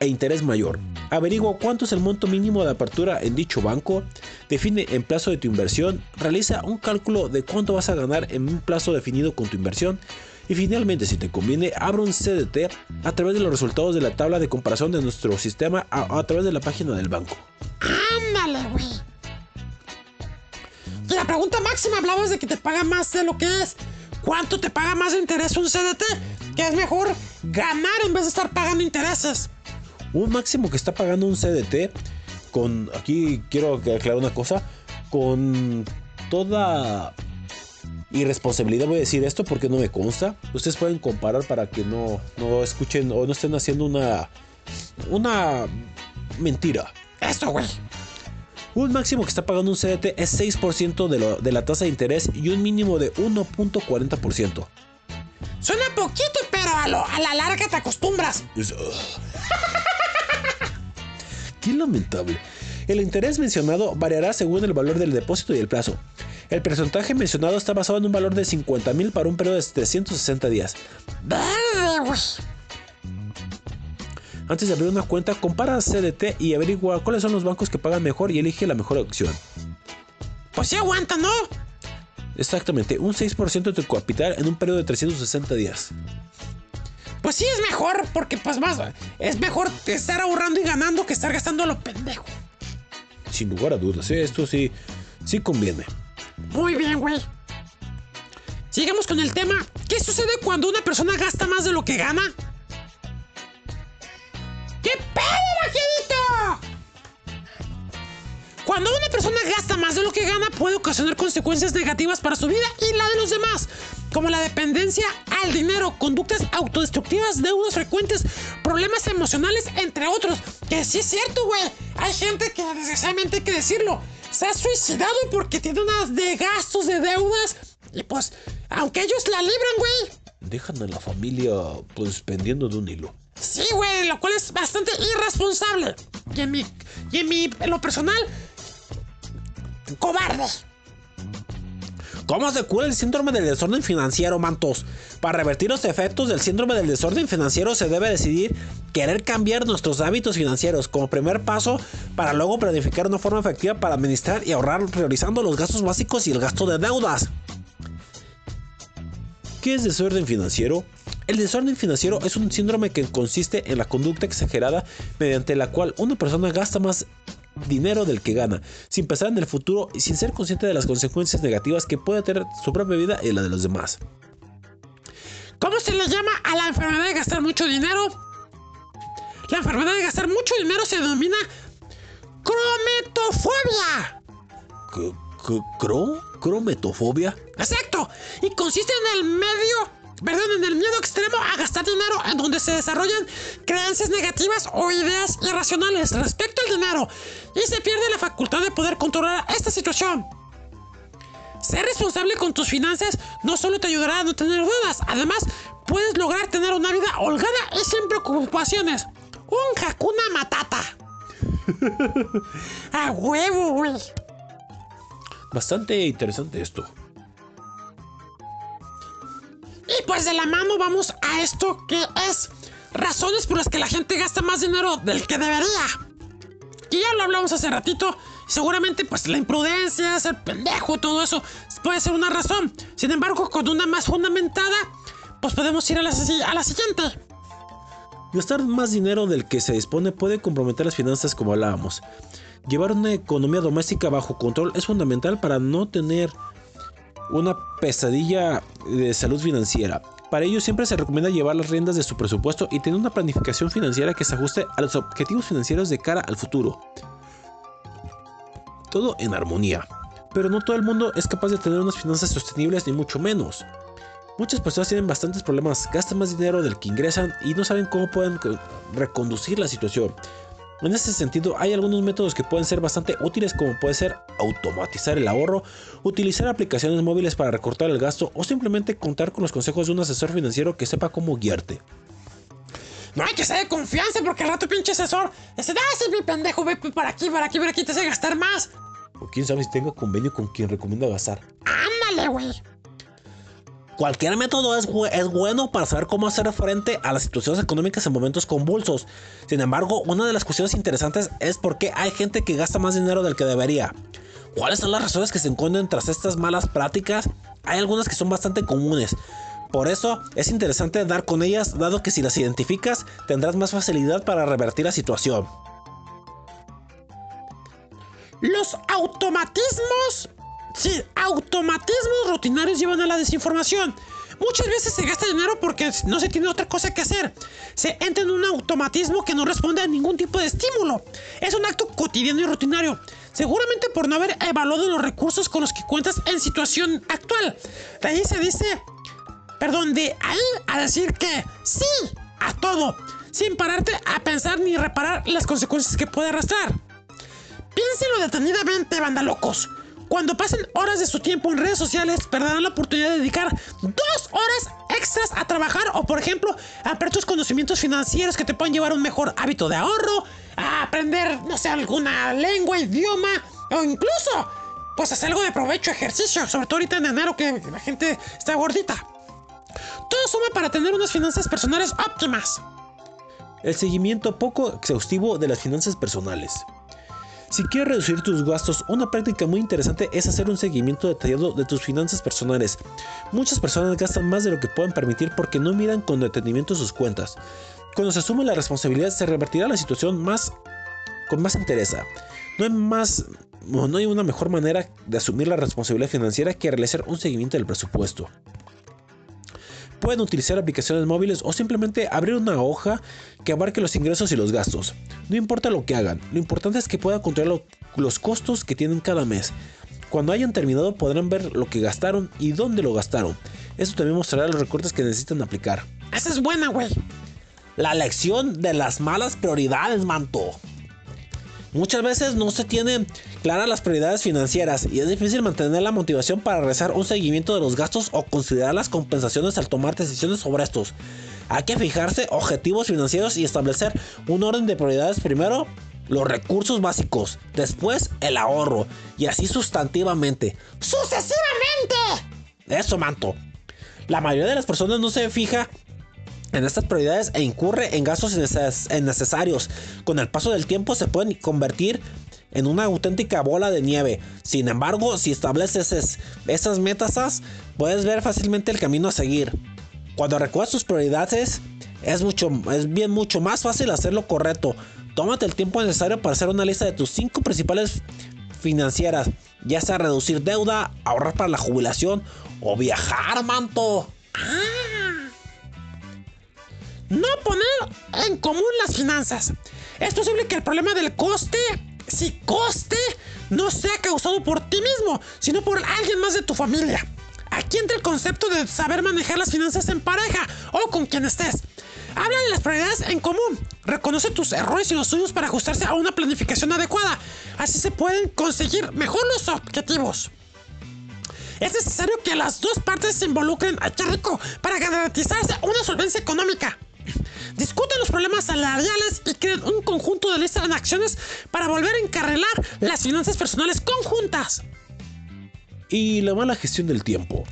e interés mayor. Averigua cuánto es el monto mínimo de apertura en dicho banco. Define el plazo de tu inversión. Realiza un cálculo de cuánto vas a ganar en un plazo definido con tu inversión. Y finalmente, si te conviene, abre un CDT a través de los resultados de la tabla de comparación de nuestro sistema a, a través de la página del banco. ¡Ándale, güey! Y la pregunta máxima, hablabas de que te paga más de lo que es. ¿Cuánto te paga más de interés un CDT? Que es mejor ganar en vez de estar pagando intereses. Un máximo que está pagando un CDT con, aquí quiero aclarar una cosa, con toda irresponsabilidad voy a decir esto porque no me consta. Ustedes pueden comparar para que no, no escuchen o no estén haciendo una, una mentira. Eso, güey. Un máximo que está pagando un CDT es 6% de, lo- de la tasa de interés y un mínimo de 1.40%. Suena poquito, pero a, lo- a la larga te acostumbras. Qué lamentable. El interés mencionado variará según el valor del depósito y el plazo. El porcentaje mencionado está basado en un valor de 50 mil para un periodo de 360 días. Antes de abrir una cuenta, compara CDT y averigua cuáles son los bancos que pagan mejor y elige la mejor opción. Pues sí aguanta, ¿no? Exactamente, un 6% de tu capital en un periodo de 360 días. Pues sí es mejor, porque pues más... Es mejor estar ahorrando y ganando que estar gastando a lo pendejo. Sin lugar a dudas, ¿eh? esto sí, sí conviene. Muy bien, güey. Sigamos con el tema. ¿Qué sucede cuando una persona gasta más de lo que gana? Cuando una persona gasta más de lo que gana puede ocasionar consecuencias negativas para su vida y la de los demás, como la dependencia al dinero, conductas autodestructivas, deudas frecuentes, problemas emocionales, entre otros. Que sí es cierto, güey. Hay gente que desgraciadamente hay que decirlo, se ha suicidado porque tiene unas de gastos, de deudas, y pues, aunque ellos la libran, güey. Dejan a la familia pues pendiendo de un hilo. Sí, güey, lo cual es bastante irresponsable. Y en mi, y en mi, en lo personal, cobarde. ¿Cómo se cura el síndrome del desorden financiero, mantos? Para revertir los efectos del síndrome del desorden financiero se debe decidir querer cambiar nuestros hábitos financieros como primer paso para luego planificar una forma efectiva para administrar y ahorrar priorizando los gastos básicos y el gasto de deudas. ¿Qué es desorden financiero? El desorden financiero es un síndrome que consiste en la conducta exagerada mediante la cual una persona gasta más dinero del que gana, sin pensar en el futuro y sin ser consciente de las consecuencias negativas que puede tener su propia vida y la de los demás. ¿Cómo se le llama a la enfermedad de gastar mucho dinero? La enfermedad de gastar mucho dinero se denomina crometofobia. ¿Cro- cro- cro- ¿Crometofobia? Exacto. Y consiste en el medio, perdón, en el miedo extremo a gastar dinero en donde se desarrollan creencias negativas o ideas irracionales respecto al dinero y se pierde la facultad de poder controlar esta situación. Ser responsable con tus finanzas no solo te ayudará a no tener dudas, además puedes lograr tener una vida holgada y sin preocupaciones. Un Hakuna Matata. a huevo, güey. Bastante interesante esto. Y pues de la mano vamos a esto que es razones por las que la gente gasta más dinero del que debería. Y ya lo hablamos hace ratito. Seguramente pues la imprudencia, ser pendejo, todo eso puede ser una razón. Sin embargo, con una más fundamentada, pues podemos ir a la, a la siguiente. Gastar más dinero del que se dispone puede comprometer las finanzas como hablábamos. Llevar una economía doméstica bajo control es fundamental para no tener una pesadilla de salud financiera. Para ello siempre se recomienda llevar las riendas de su presupuesto y tener una planificación financiera que se ajuste a los objetivos financieros de cara al futuro. Todo en armonía. Pero no todo el mundo es capaz de tener unas finanzas sostenibles ni mucho menos. Muchas personas tienen bastantes problemas, gastan más dinero del que ingresan y no saben cómo pueden co- reconducir la situación. En ese sentido, hay algunos métodos que pueden ser bastante útiles como puede ser automatizar el ahorro, utilizar aplicaciones móviles para recortar el gasto o simplemente contar con los consejos de un asesor financiero que sepa cómo guiarte. No hay que ser de confianza porque al rato pinche asesor dice, ah, ese es mi pendejo, ve para aquí, para aquí, para aquí, te hace gastar más. O quién sabe si tenga convenio con quien recomienda gastar. Ándale, güey. Cualquier método es, bu- es bueno para saber cómo hacer frente a las situaciones económicas en momentos convulsos. Sin embargo, una de las cuestiones interesantes es por qué hay gente que gasta más dinero del que debería. ¿Cuáles son las razones que se encuentran tras estas malas prácticas? Hay algunas que son bastante comunes. Por eso es interesante dar con ellas, dado que si las identificas tendrás más facilidad para revertir la situación. Los automatismos. Sí, automatismos rutinarios llevan a la desinformación. Muchas veces se gasta dinero porque no se tiene otra cosa que hacer. Se entra en un automatismo que no responde a ningún tipo de estímulo. Es un acto cotidiano y rutinario. Seguramente por no haber evaluado los recursos con los que cuentas en situación actual. De ahí se dice, perdón, de ahí a decir que sí a todo, sin pararte a pensar ni reparar las consecuencias que puede arrastrar. Piénsenlo detenidamente, banda locos. Cuando pasen horas de su tiempo en redes sociales, perderán la oportunidad de dedicar dos horas extras a trabajar o, por ejemplo, a aprender tus conocimientos financieros que te pueden llevar a un mejor hábito de ahorro, a aprender, no sé, alguna lengua, idioma o incluso, pues hacer algo de provecho, ejercicio, sobre todo ahorita en enero que la gente está gordita. Todo suma para tener unas finanzas personales óptimas. El seguimiento poco exhaustivo de las finanzas personales. Si quieres reducir tus gastos, una práctica muy interesante es hacer un seguimiento detallado de tus finanzas personales. Muchas personas gastan más de lo que pueden permitir porque no miran con detenimiento sus cuentas. Cuando se asume la responsabilidad, se revertirá la situación más con más interés. No más no hay una mejor manera de asumir la responsabilidad financiera que realizar un seguimiento del presupuesto. Pueden utilizar aplicaciones móviles o simplemente abrir una hoja que abarque los ingresos y los gastos. No importa lo que hagan, lo importante es que puedan controlar lo- los costos que tienen cada mes. Cuando hayan terminado podrán ver lo que gastaron y dónde lo gastaron. Esto también mostrará los recortes que necesitan aplicar. Esa es buena, güey. La lección de las malas prioridades, manto. Muchas veces no se tienen claras las prioridades financieras y es difícil mantener la motivación para realizar un seguimiento de los gastos o considerar las compensaciones al tomar decisiones sobre estos. Hay que fijarse objetivos financieros y establecer un orden de prioridades primero los recursos básicos, después el ahorro y así sustantivamente. ¡Sucesivamente! Eso, manto. La mayoría de las personas no se fija en estas prioridades e incurre en gastos inneces- innecesarios. Con el paso del tiempo se pueden convertir en una auténtica bola de nieve. Sin embargo, si estableces es- esas metas, puedes ver fácilmente el camino a seguir. Cuando recuerdas tus prioridades, es, mucho, es bien mucho más fácil hacer lo correcto. Tómate el tiempo necesario para hacer una lista de tus cinco principales financieras, ya sea reducir deuda, ahorrar para la jubilación o viajar, manto. No poner en común las finanzas. Es posible que el problema del coste, si coste, no sea causado por ti mismo, sino por alguien más de tu familia. Aquí entra el concepto de saber manejar las finanzas en pareja o con quien estés. Habla de las prioridades en común. Reconoce tus errores y los suyos para ajustarse a una planificación adecuada. Así se pueden conseguir mejor los objetivos. Es necesario que las dos partes se involucren a rico para garantizarse una solvencia económica. Discuten los problemas salariales y creen un conjunto de listas de acciones para volver a encarrilar las finanzas personales conjuntas. Y la mala gestión del tiempo.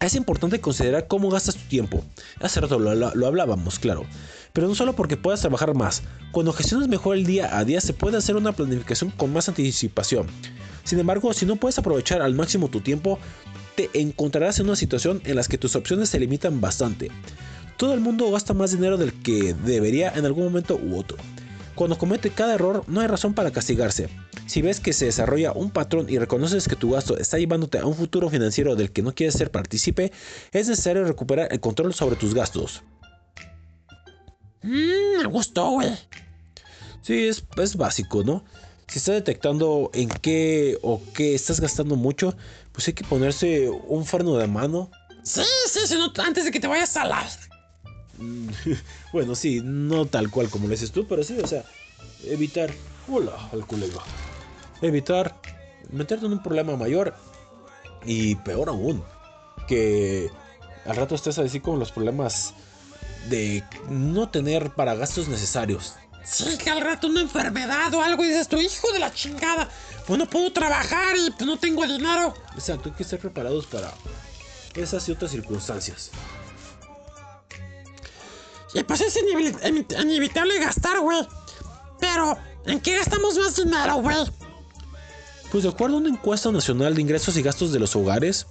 Es importante considerar cómo gastas tu tiempo. Hace rato lo, lo- lo hablábamos, claro. Pero no solo porque puedas trabajar más. Cuando gestionas mejor el día a día se puede hacer una planificación con más anticipación. Sin embargo, si no puedes aprovechar al máximo tu tiempo, te encontrarás en una situación en la que tus opciones se limitan bastante. Todo el mundo gasta más dinero del que debería en algún momento u otro. Cuando comete cada error, no hay razón para castigarse. Si ves que se desarrolla un patrón y reconoces que tu gasto está llevándote a un futuro financiero del que no quieres ser partícipe, es necesario recuperar el control sobre tus gastos. Mmm, me gustó, güey. Sí, es, es básico, ¿no? Si estás detectando en qué o qué estás gastando mucho, pues hay que ponerse un freno de mano. Sí, sí, sí, no, antes de que te vayas a la... Bueno, sí, no tal cual como lo dices tú, pero sí, o sea, evitar. Hola, al colega. Evitar meterte en un problema mayor y peor aún, que al rato estés así con los problemas de no tener para gastos necesarios. Sí, que al rato una enfermedad o algo y dices, tu hijo de la chingada. Pues no puedo trabajar y pues no tengo dinero. Exacto, hay que estar preparados para esas y otras circunstancias. Y pues es inevitable gastar, güey. Pero, ¿en qué gastamos más dinero, güey? Pues de acuerdo a una encuesta nacional de ingresos y gastos de los hogares,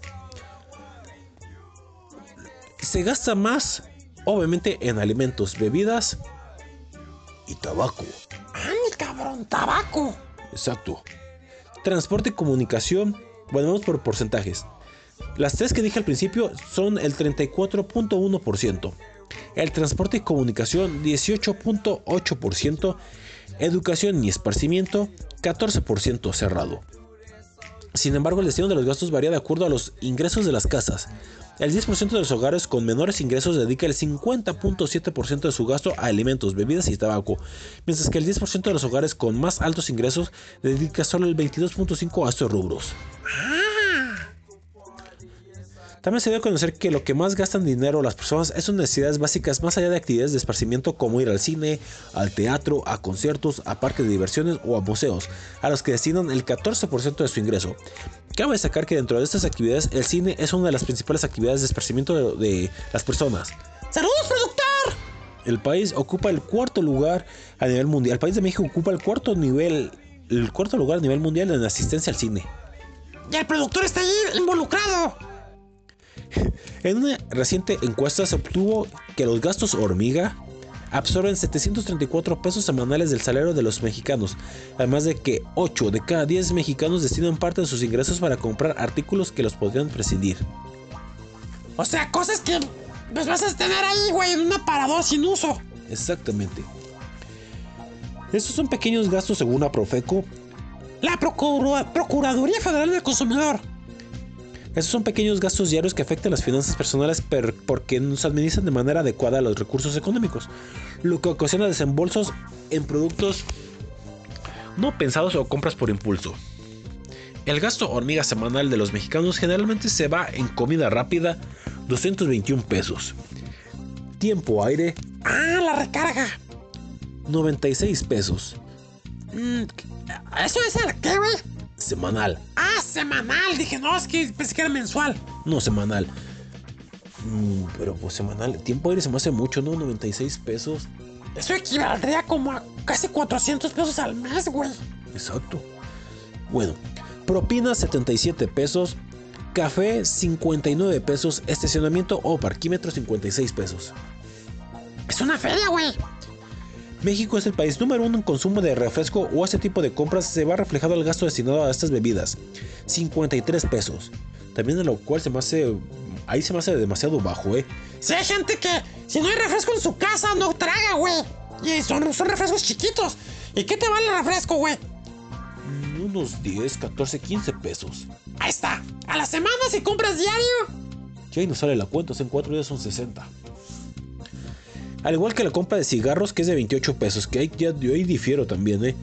se gasta más, obviamente, en alimentos, bebidas y tabaco. ¡Ah, mi cabrón! ¡Tabaco! Exacto. Transporte y comunicación, bueno, vamos por porcentajes. Las tres que dije al principio son el 34.1%. El transporte y comunicación 18.8%. Educación y esparcimiento 14% cerrado. Sin embargo, el destino de los gastos varía de acuerdo a los ingresos de las casas. El 10% de los hogares con menores ingresos dedica el 50.7% de su gasto a alimentos, bebidas y tabaco, mientras que el 10% de los hogares con más altos ingresos dedica solo el 22.5% a estos rubros. También se debe conocer que lo que más gastan dinero las personas es sus necesidades básicas más allá de actividades de esparcimiento como ir al cine, al teatro, a conciertos, a parques de diversiones o a museos, a los que destinan el 14% de su ingreso. Cabe destacar que dentro de estas actividades el cine es una de las principales actividades de esparcimiento de, de las personas. ¡Saludos, productor! El país ocupa el cuarto lugar a nivel mundial. El país de México ocupa el cuarto nivel, el cuarto lugar a nivel mundial en asistencia al cine. Y el productor está ahí involucrado. En una reciente encuesta se obtuvo que los gastos hormiga absorben 734 pesos semanales del salario de los mexicanos, además de que 8 de cada 10 mexicanos destinan parte de sus ingresos para comprar artículos que los podrían prescindir. O sea, cosas que pues vas a tener ahí, güey, en un aparador sin uso. Exactamente. Estos son pequeños gastos según la Profeco. La Procura- Procuraduría Federal del Consumidor. Estos son pequeños gastos diarios que afectan las finanzas personales per- porque no se administran de manera adecuada los recursos económicos, lo que ocasiona desembolsos en productos no pensados o compras por impulso. El gasto hormiga semanal de los mexicanos generalmente se va en comida rápida, 221 pesos. Tiempo aire, Ah, la recarga. 96 pesos. Mm, ¿Eso es el qué, güey? Semanal, Ah, semanal. Dije, no, es que pensé que era mensual. no semanal. Mm, pero pues semanal, tiempo aire se me hace mucho, ¿no? 96 pesos. Eso equivaldría como a casi 400 pesos al mes, güey. Exacto. Bueno, propina 77 pesos, café 59 pesos, estacionamiento o parquímetro 56 pesos. Es una feria, güey. México es el país número uno en consumo de refresco o este tipo de compras se va reflejado el gasto destinado a estas bebidas. 53 pesos. También de lo cual se me hace... Ahí se me hace demasiado bajo, ¿eh? Si hay gente que, si no hay refresco en su casa, no traga, güey. Y son, son refrescos chiquitos. ¿Y qué te vale el refresco, güey? Mm, Unos 10, 14, 15 pesos. Ahí está. A la semana, si compras diario. Ya ahí nos sale la cuenta, en 4 días son 60. Al igual que la compra de cigarros, que es de 28 pesos, que ahí, ya, yo ahí difiero también, ¿eh?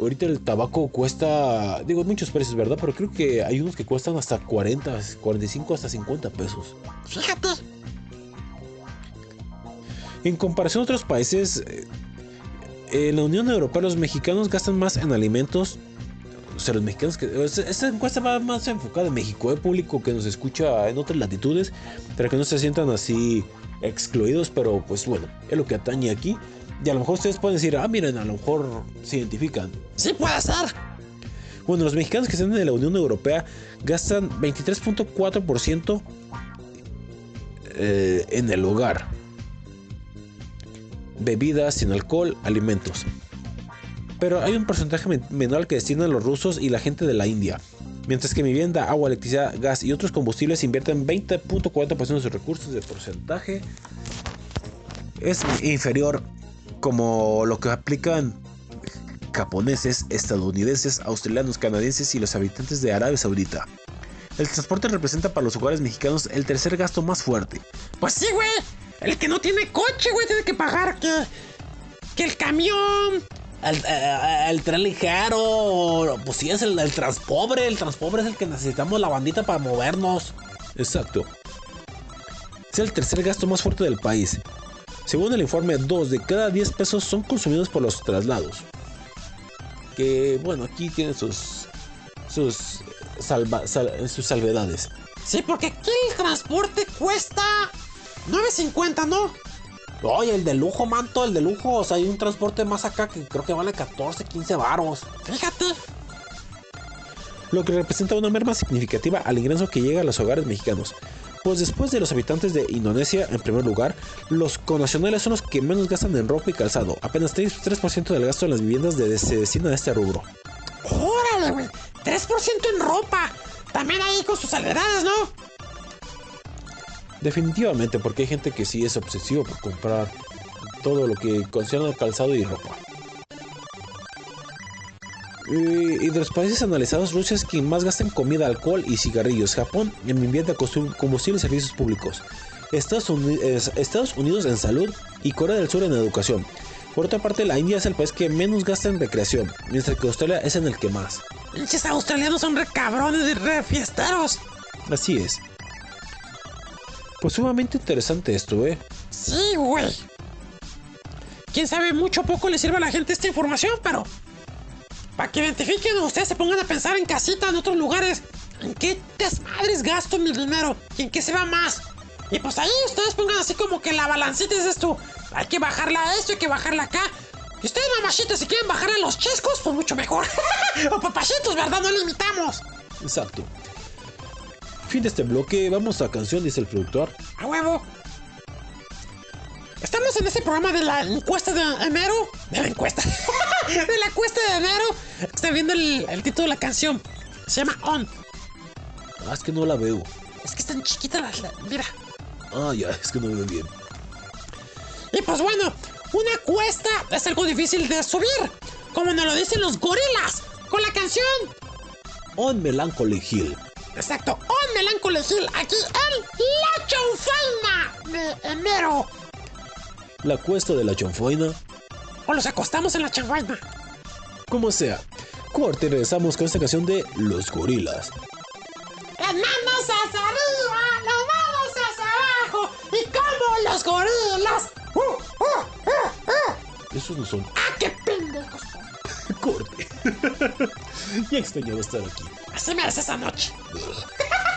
Ahorita el tabaco cuesta, digo, muchos precios, ¿verdad? Pero creo que hay unos que cuestan hasta 40, 45, hasta 50 pesos. Fíjate. En comparación a otros países, eh, en la Unión Europea los mexicanos gastan más en alimentos, o sea, los mexicanos que. Esta, esta encuesta va más enfocada en México, el público que nos escucha en otras latitudes, para que no se sientan así excluidos, pero pues bueno, es lo que atañe aquí. Y a lo mejor ustedes pueden decir, ah, miren, a lo mejor se identifican. Sí puede ser. Bueno, los mexicanos que están en la Unión Europea gastan 23.4% eh, en el hogar. Bebidas sin alcohol, alimentos. Pero hay un porcentaje men- menor que destinan los rusos y la gente de la India. Mientras que vivienda, agua, electricidad, gas y otros combustibles invierten 20.4% de sus recursos de porcentaje. Es inferior como lo que aplican japoneses, estadounidenses, australianos, canadienses y los habitantes de Arabia Saudita. El transporte representa para los hogares mexicanos el tercer gasto más fuerte. Pues sí, güey. El que no tiene coche, güey, tiene que pagar que. que el camión. El, eh, el tren ligero, pues sí, es el, el transpobre. El transpobre es el que necesitamos la bandita para movernos. Exacto. Es el tercer gasto más fuerte del país. Según el informe, 2 de cada 10 pesos son consumidos por los traslados. Que bueno, aquí tienen sus. sus. salva- sal- sus salvedades. Sí, porque aquí el transporte cuesta 9.50, ¿no? Oye, el de lujo, manto, el de lujo. O sea, hay un transporte más acá que creo que vale 14, 15 varos. Fíjate. Lo que representa una merma significativa al ingreso que llega a los hogares mexicanos. Pues después de los habitantes de Indonesia, en primer lugar, los connacionales son los que menos gastan en ropa y calzado. Apenas 3%, 3% del gasto en las viviendas de- se destina a este rubro. Órale, güey. 3% en ropa. También ahí con sus salvedades, ¿no? Definitivamente, porque hay gente que sí es obsesivo por comprar todo lo que concierne calzado y ropa. Eh, y de los países analizados, Rusia es quien más gasta en comida, alcohol y cigarrillos. Japón en vivienda, combustible y servicios públicos. Estados, Uni- Estados Unidos en salud y Corea del Sur en educación. Por otra parte, la India es el país que menos gasta en recreación, mientras que Australia es en el que más. Pinches australianos son re cabrones y re fiesteros. Así es. Pues sumamente interesante esto, ¿eh? Sí, güey. Quién sabe, mucho o poco le sirve a la gente esta información, pero. Para que identifiquen ustedes se pongan a pensar en casita, en otros lugares. ¿En qué desmadres gasto mi dinero? ¿Y en qué se va más? Y pues ahí ustedes pongan así como que la balancita es esto. Hay que bajarla a esto, hay que bajarla acá. Y ustedes, mamachitas, si quieren bajarle a los chescos, pues mucho mejor. o papachitos, ¿verdad? No limitamos. Exacto. Fin de este bloque, vamos a canción, dice el productor. A huevo. Estamos en este programa de la encuesta de enero. De la encuesta. de la encuesta de enero. Estoy viendo el, el título de la canción. Se llama On. Ah, es que no la veo. Es que están chiquitas las. la- Mira. Ah, ya, es que no veo bien. Y pues bueno, una cuesta es algo difícil de subir. Como nos lo dicen los gorilas. Con la canción. On Melancholy Hill. Exacto. On Melancholy Hill. Aquí en La Chonfaina de enero. La cuesta de la chonfoina. O los acostamos en la chanfaina. Como sea. Corte regresamos con esta canción de Los Gorilas. Las manos hacia arriba, las manos hacia abajo. Y como los gorilas. ¡Uh, uh, uh, uh! Esos no son. ¡Ah, qué pendejos! Corte. ya extrañaba estar aquí. Así me esa noche.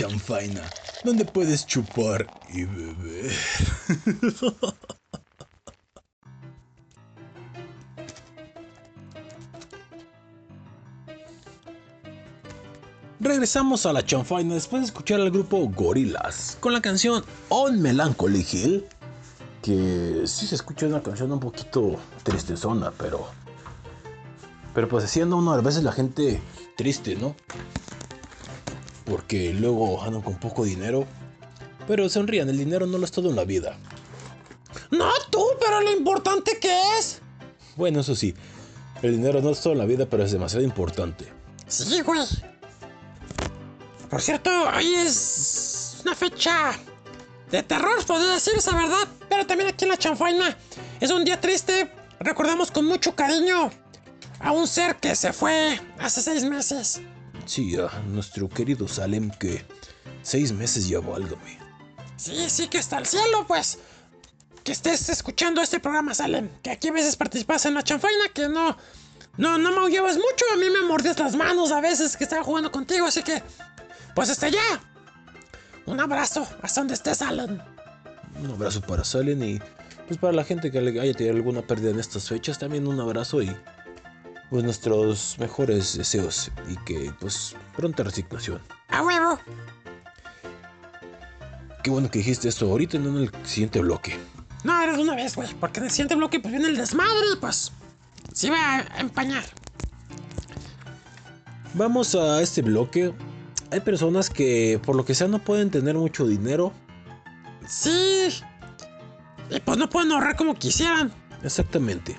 chanfaina, donde puedes chupar y beber. Regresamos a la chanfaina después de escuchar al grupo Gorillaz con la canción On Melancholy Hill. Que sí se escucha una canción un poquito tristezona, pero. Pero pues haciendo uno a veces la gente triste, ¿no? Porque luego andan con poco dinero. Pero sonrían, el dinero no lo es todo en la vida. No tú, pero lo importante que es. Bueno, eso sí, el dinero no es todo en la vida, pero es demasiado importante. Sí, güey. Por cierto, hoy es una fecha de terror, podría decirse, ¿verdad? Pero también aquí en la chanfaina es un día triste. Recordamos con mucho cariño a un ser que se fue hace seis meses. Sí, a nuestro querido Salem que seis meses ya válgame. Sí, sí, que está al cielo, pues. Que estés escuchando este programa, Salem. Que aquí a veces participas en la chanfaina, que no. No, no me aullabas mucho. A mí me mordías las manos a veces que estaba jugando contigo, así que. Pues hasta allá. Un abrazo hasta donde estés, Salem. Un abrazo para Salen y pues para la gente que haya tenido alguna pérdida en estas fechas, también un abrazo y pues nuestros mejores deseos y que pues pronta resignación. A huevo. Qué bueno que dijiste esto ahorita y no en el siguiente bloque. No, era de una vez, güey. Porque en el siguiente bloque pues viene el desmadre y pues. Se iba a empañar. Vamos a este bloque. Hay personas que por lo que sea no pueden tener mucho dinero. Sí. Y pues no pueden ahorrar como quisieran. Exactamente.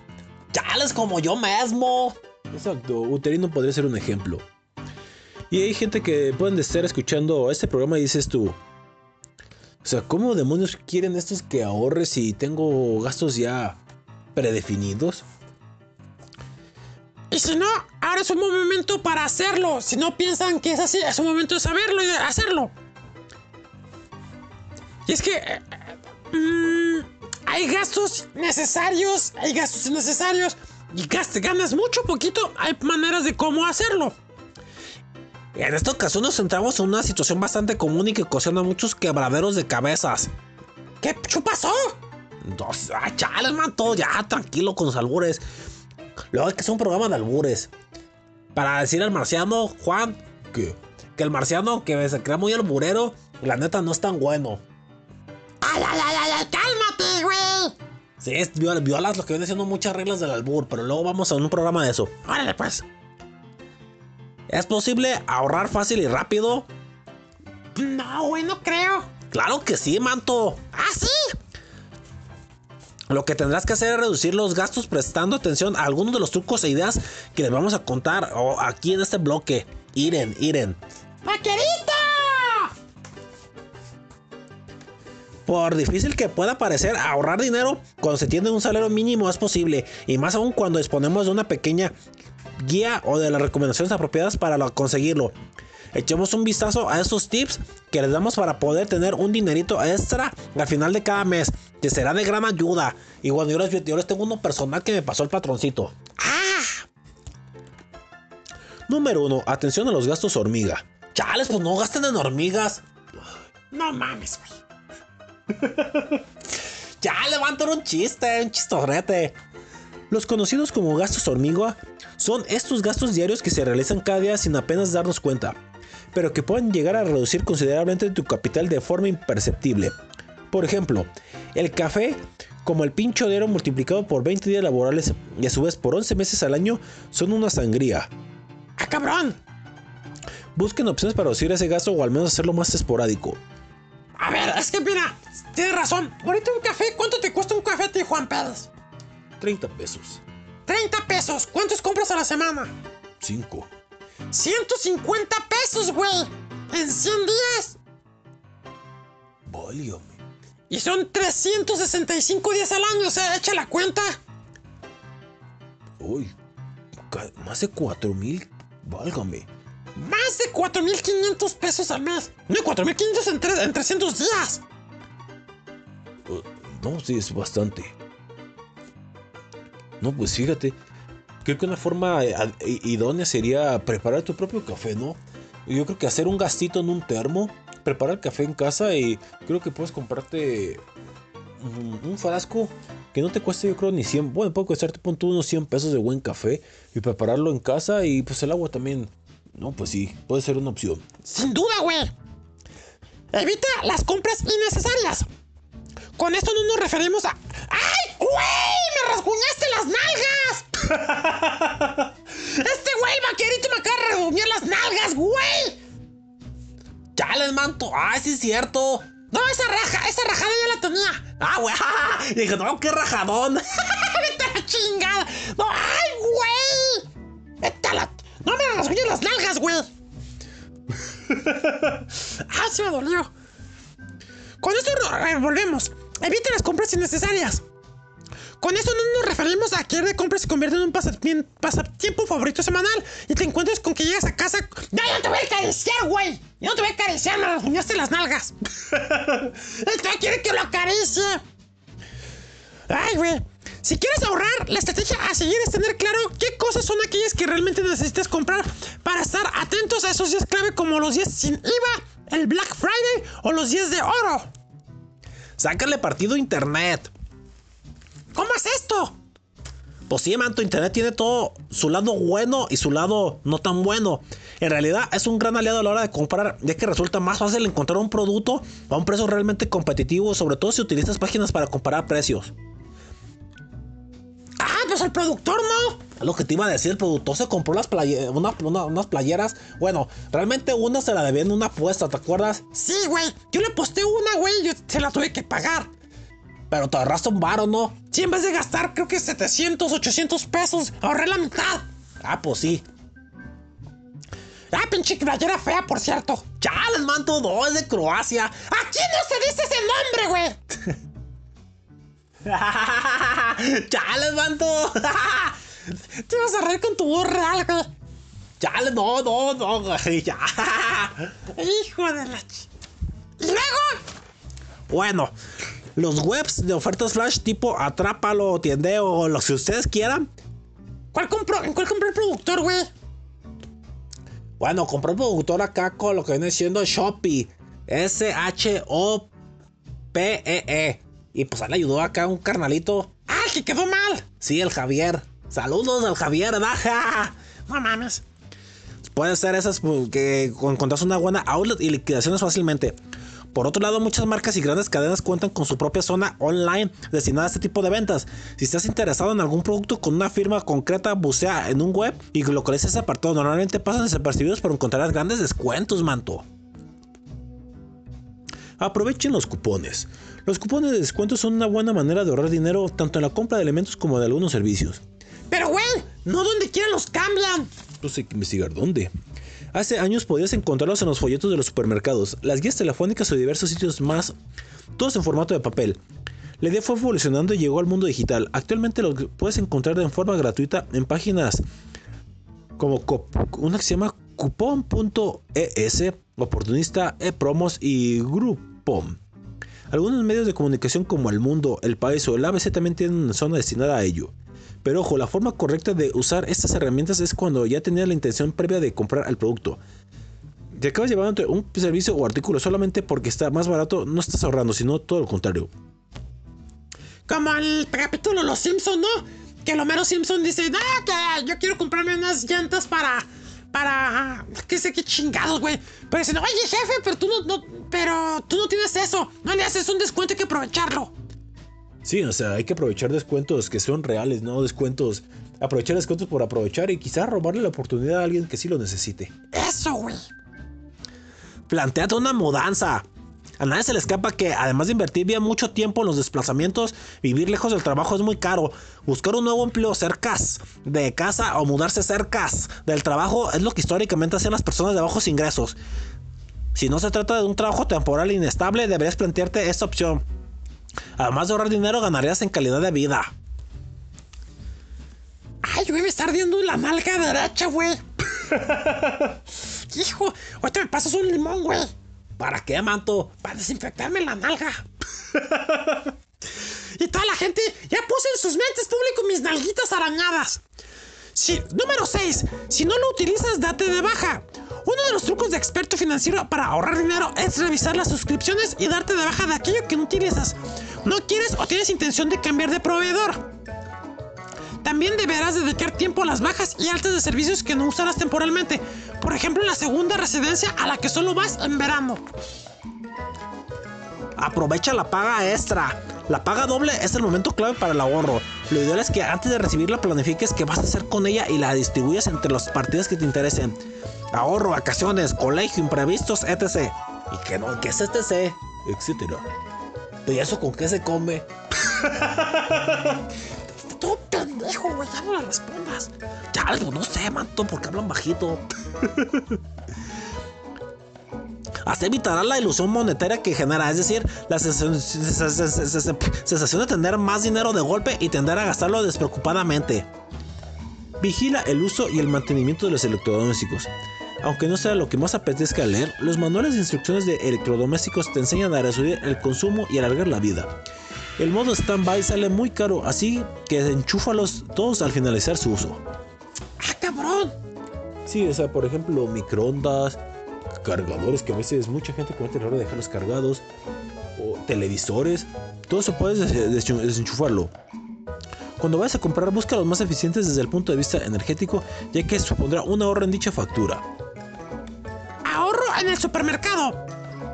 Chales como yo mismo. Exacto, Uterino podría ser un ejemplo. Y hay gente que pueden estar escuchando este programa y dices tú, o sea, ¿cómo demonios quieren estos que ahorres si tengo gastos ya predefinidos? Y si no, ahora es un momento para hacerlo. Si no piensan que es así, es un momento de saberlo y de hacerlo. Y es que eh, mm, hay gastos necesarios, hay gastos innecesarios. Y gaste, ganas mucho, poquito. Hay maneras de cómo hacerlo. En esta ocasión nos centramos en una situación bastante común y que ocasiona muchos quebraderos de cabezas. ¿Qué pasó? Dos, ah, chales, man, ya, tranquilo con los albures. Luego hay que hacer un programa de albures. Para decir al marciano, Juan, ¿Qué? que el marciano que se crea muy alburero, la neta no es tan bueno. ¡Ay, ay, ay, ay! Sí, es- viola- violas lo que viene siendo muchas reglas del albur, pero luego vamos a un programa de eso. Órale, pues. ¿Es posible ahorrar fácil y rápido? No, güey, no creo. Claro que sí, manto. ¡Ah, sí! Lo que tendrás que hacer es reducir los gastos prestando atención a algunos de los trucos e ideas que les vamos a contar aquí en este bloque. Iren, Iren. ¡Vaquerita! Por difícil que pueda parecer, ahorrar dinero cuando se tiene un salario mínimo es posible, y más aún cuando disponemos de una pequeña guía o de las recomendaciones apropiadas para lo- conseguirlo. Echemos un vistazo a estos tips que les damos para poder tener un dinerito extra al final de cada mes, que será de gran ayuda. Y bueno, yo les, yo les tengo uno personal que me pasó el patroncito. ¡Ah! Número 1. Atención a los gastos hormiga. Chales, pues no gasten en hormigas. No mames, güey. Ya levantan un chiste, un chistorrete. Los conocidos como gastos hormiga son estos gastos diarios que se realizan cada día sin apenas darnos cuenta, pero que pueden llegar a reducir considerablemente tu capital de forma imperceptible. Por ejemplo, el café, como el pincho de multiplicado por 20 días laborales y a su vez por 11 meses al año, son una sangría. ¡Ah, cabrón! Busquen opciones para reducir ese gasto o al menos hacerlo más esporádico. A ver, es que mira, tienes razón. Ahorita un café, ¿cuánto te cuesta un café a ti, Juan Pérez? 30 pesos. 30 pesos. ¿Cuántos compras a la semana? 5. 150 pesos, güey. En 100 días. Válgame. Y son 365 días al año. O sea, echa la cuenta. Uy, más de 4 mil. Válgame. Más de 4.500 pesos al mes. No, 4.500 en, en 300 días. No, sí, es bastante. No, pues fíjate. Creo que una forma eh, idónea sería preparar tu propio café, ¿no? yo creo que hacer un gastito en un termo, preparar café en casa y creo que puedes comprarte un, un frasco que no te cueste yo creo ni 100, bueno, puede costarte pon tú unos 100 pesos de buen café y prepararlo en casa y pues el agua también, no, pues sí, puede ser una opción. Sin duda, güey. Evita las compras innecesarias. Con esto no nos referimos a. ¡Ay, güey! ¡Me rasguñaste las nalgas! este güey, vaquerito me acaba de rasguñar las nalgas, güey. Chales, manto. Ay, sí es cierto. No, esa raja, esa rajada ya la tenía. Ah, güey. Y dije, no, qué rajadón. ¡Vete a la chingada! ¡No, ay, güey! ¡Vete a la. ¡No me rasguñes las nalgas, güey! ¡Ah, se me dolió! Con esto eh, volvemos. Evita las compras innecesarias. Con esto no nos referimos a que ir de compras se convierte en un pasatiem- pasatiempo favorito semanal y te encuentres con que llegas a casa. ¡Ya, yo no te voy a acariciar, güey! ¡Yo no te voy a acariciar, me rasguñaste las nalgas! ¡Este quiere que lo acaricie! ¡Ay, güey! Si quieres ahorrar, la estrategia a seguir es tener claro qué cosas son aquellas que realmente necesitas comprar para estar atentos a esos días clave como los días sin IVA, el Black Friday o los días de oro. Sácale partido a internet. ¿Cómo es esto? Pues sí, manto, internet tiene todo su lado bueno y su lado no tan bueno. En realidad es un gran aliado a la hora de comprar, ya que resulta más fácil encontrar un producto a un precio realmente competitivo, sobre todo si utilizas páginas para comparar precios. Ah, pues el productor no. Es lo que te iba a decir, el productor se compró las playe- una- una- unas playeras. Bueno, realmente una se la debía en una apuesta, ¿te acuerdas? Sí, güey. Yo le posté una, güey, y yo se la tuve que pagar. Pero te ahorraste un varo, ¿no? Sí, en vez de gastar, creo que 700, 800 pesos, ahorré la mitad. Ah, pues sí. Ah, pinche playera fea, por cierto. Chales, manto, no, es de Croacia. Aquí no se dice ese nombre, güey. Chales, manto. Te ibas a reír con tu voz real, güey. Chales, no, no, no, güey, ya. Hijo de la ch... ¿Y luego? Bueno, los webs de ofertas flash tipo Atrápalo, Tiendeo o los que ustedes quieran. ¿Cuál compró, ¿En cuál compró el productor, güey? Bueno, compró el productor acá con lo que viene siendo Shopee. S-H-O-P-E-E. Y pues le ayudó acá un carnalito. Ah, que quedó mal. Sí, el Javier. Saludos al Javier, ¿verdad? No mames. Puede ser esas pues, que encontrás una buena outlet y liquidaciones fácilmente. Por otro lado, muchas marcas y grandes cadenas cuentan con su propia zona online destinada a este tipo de ventas. Si estás interesado en algún producto con una firma concreta, bucea en un web y localiza ese apartado. Normalmente pasan desapercibidos, pero encontrarás grandes descuentos, manto. Aprovechen los cupones. Los cupones de descuento son una buena manera de ahorrar dinero tanto en la compra de elementos como de algunos servicios. Pero, güey, no donde quiera los cambian. Pues hay que investigar dónde. Hace años podías encontrarlos en los folletos de los supermercados, las guías telefónicas o diversos sitios más, todos en formato de papel. La idea fue evolucionando y llegó al mundo digital. Actualmente los puedes encontrar en forma gratuita en páginas como co- una que se llama cupón.es, oportunista, e-promos y Groupon. Algunos medios de comunicación como El Mundo, El País o el ABC también tienen una zona destinada a ello. Pero ojo, la forma correcta de usar estas herramientas es cuando ya tenías la intención previa de comprar el producto. Te acabas llevando un servicio o artículo solamente porque está más barato, no estás ahorrando, sino todo lo contrario. Como el capítulo Los Simpson, ¿no? Que el Homero Simpson dice, no, que yo quiero comprarme unas llantas para... Para... qué sé qué chingados, güey. Pero dicen, oye, jefe, pero tú no, no... Pero tú no tienes eso. No le haces un descuento, hay que aprovecharlo. Sí, o sea, hay que aprovechar descuentos que son reales, no descuentos. Aprovechar descuentos por aprovechar y quizás robarle la oportunidad a alguien que sí lo necesite. Eso, güey. Planteate una mudanza. A nadie se le escapa que además de invertir bien mucho tiempo en los desplazamientos, vivir lejos del trabajo es muy caro. Buscar un nuevo empleo cerca de casa o mudarse cerca del trabajo es lo que históricamente hacían las personas de bajos ingresos. Si no se trata de un trabajo temporal inestable, deberías plantearte esta opción. Además de ahorrar dinero, ganarías en calidad de vida. Ay, güey, me está ardiendo la nalga derecha, güey. Hijo, ahorita me pasas un limón, güey. ¿Para qué, manto? Para desinfectarme la nalga. y toda la gente ya puse en sus mentes público mis nalguitas arañadas. Sí, número 6. Si no lo utilizas, date de baja. Uno de los trucos de experto financiero para ahorrar dinero es revisar las suscripciones y darte de baja de aquello que no utilizas. No quieres o tienes intención de cambiar de proveedor. También deberás dedicar tiempo a las bajas y altas de servicios que no usarás temporalmente. Por ejemplo, en la segunda residencia a la que solo vas en verano. Aprovecha la paga extra. La paga doble es el momento clave para el ahorro. Lo ideal es que antes de recibirla planifiques qué vas a hacer con ella y la distribuyas entre las partidas que te interesen. Ahorro, vacaciones, colegio, imprevistos, etc. Y que no, que es etc. Etcétera. ¿Y eso con qué se come? Tú pendejo, güey, ya no le respondas. Ya algo, no sé, manto, porque hablan bajito. Así evitará la ilusión monetaria que genera, es decir, la sensación sensación de tener más dinero de golpe y tender a gastarlo despreocupadamente. Vigila el uso y el mantenimiento de los electrodomésticos. Aunque no sea lo que más apetezca leer, los manuales de instrucciones de electrodomésticos te enseñan a reducir el consumo y alargar la vida. El modo standby sale muy caro, así que enchúfalos todos al finalizar su uso. ¡Ah, cabrón! Sí, o sea, por ejemplo, microondas, cargadores que a veces mucha gente comete el error de dejarlos cargados, o televisores, todo eso puedes des- des- desenchufarlo. Cuando vayas a comprar, busca los más eficientes desde el punto de vista energético, ya que supondrá un ahorro en dicha factura. Ahorro en el supermercado.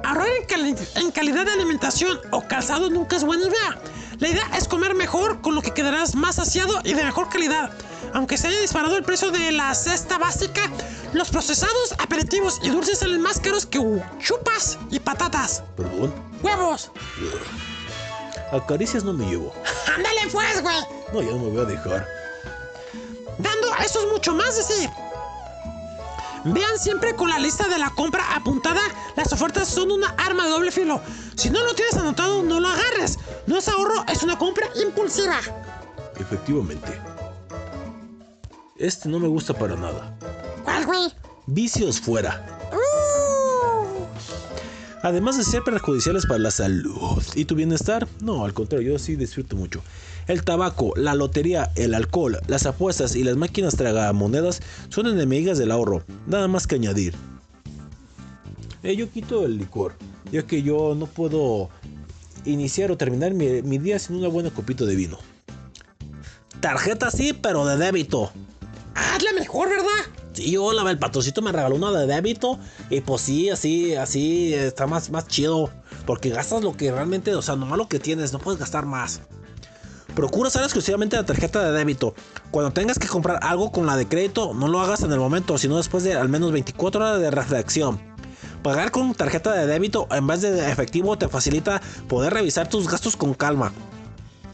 Ahorrar en, cali- en calidad de alimentación o calzado nunca es buena idea. La idea es comer mejor, con lo que quedarás más saciado y de mejor calidad. Aunque se haya disparado el precio de la cesta básica, los procesados, aperitivos y dulces salen más caros que chupas y patatas. Perdón, ¡Huevos! a caricias no me llevo. ¡Ándale pues, güey! No, ya no me voy a dejar. Dando, eso es mucho más decir. Vean siempre con la lista de la compra apuntada, las ofertas son una arma de doble filo. Si no lo tienes anotado, no lo agarres. No es ahorro, es una compra impulsiva. Efectivamente. Este no me gusta para nada. ¿Cuál, güey? Vicios fuera. Uh, Además de ser perjudiciales para la salud y tu bienestar, no, al contrario, yo sí disfruto mucho. El tabaco, la lotería, el alcohol, las apuestas y las máquinas tragamonedas son enemigas del ahorro, nada más que añadir. Eh, yo quito el licor, ya que yo no puedo iniciar o terminar mi, mi día sin una buena copita de vino. Tarjeta sí, pero de débito. ah, es la mejor, ¿verdad? Sí, yo la, el patrocito me regaló una de débito y pues sí, así, así está más, más chido. Porque gastas lo que realmente, o sea, nomás lo que tienes, no puedes gastar más. Procura usar exclusivamente la tarjeta de débito. Cuando tengas que comprar algo con la de crédito, no lo hagas en el momento, sino después de al menos 24 horas de reflexión. Pagar con tarjeta de débito en vez de efectivo te facilita poder revisar tus gastos con calma.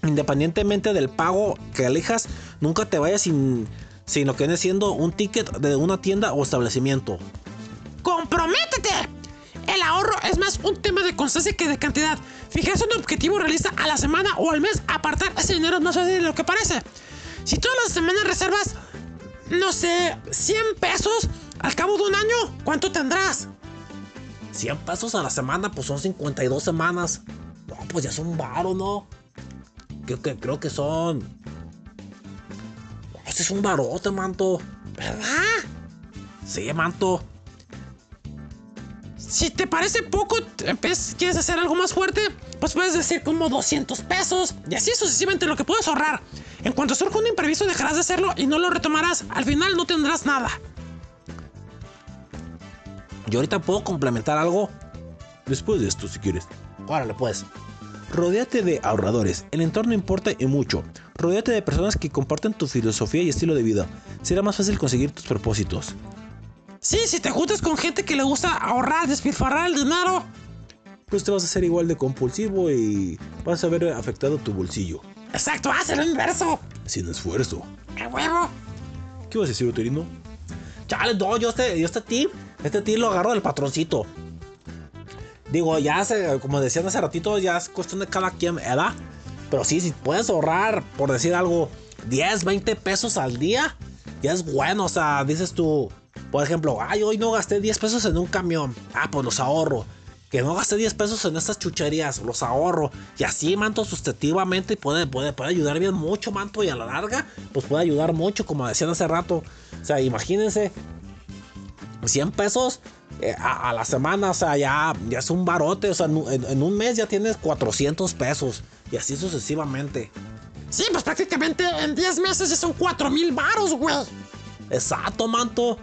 Independientemente del pago que elijas, nunca te vayas sin, sin lo que viene siendo un ticket de una tienda o establecimiento. ¡Comprométete! El ahorro es más un tema de constancia que de cantidad. Fijarse un objetivo realista a la semana o al mes, apartar ese dinero es más fácil de lo que parece. Si todas las semanas reservas, no sé, 100 pesos, al cabo de un año, ¿cuánto tendrás? 100 pesos a la semana, pues son 52 semanas. No, pues ya son varo, ¿no? Creo que, creo que son. Este es un barote, manto. ¿Verdad? Sí, manto. Si te parece poco, empe- quieres hacer algo más fuerte, pues puedes decir como 200 pesos y así sucesivamente lo que puedes ahorrar. En cuanto surja un imprevisto dejarás de hacerlo y no lo retomarás. Al final no tendrás nada. Yo ahorita puedo complementar algo. Después de esto, si quieres. Órale, pues. Rodéate de ahorradores. El entorno importa y mucho. Rodéate de personas que comparten tu filosofía y estilo de vida. Será más fácil conseguir tus propósitos. Sí, si te juntas con gente que le gusta ahorrar, despilfarrar el dinero. Pues te vas a hacer igual de compulsivo y vas a ver afectado tu bolsillo. Exacto, haz el inverso. Sin esfuerzo. ¡A huevo! ¿Qué vas a decir, Uterino? Chale, no, yo este, yo este tip, este tip lo agarro del patroncito. Digo, ya hace, como decían hace ratito, ya es cuestión de cada quien, ¿verdad? Pero sí, si puedes ahorrar, por decir algo, 10, 20 pesos al día, ya es bueno. O sea, dices tú, por ejemplo, ay, hoy no gasté 10 pesos en un camión. Ah, pues los ahorro. Que no gasté 10 pesos en estas chucherías, los ahorro. Y así, manto, sustantivamente puede, puede, puede ayudar bien mucho, manto. Y a la larga, pues puede ayudar mucho, como decían hace rato. O sea, imagínense. 100 pesos eh, a, la semana, o sea, ya, ya es un barote, o sea, en, un- en- en un mes ya tienes 400 pesos y así sucesivamente. Sí, pues prácticamente en 10 meses ya son 4 mil varos, güey. Exacto, manto.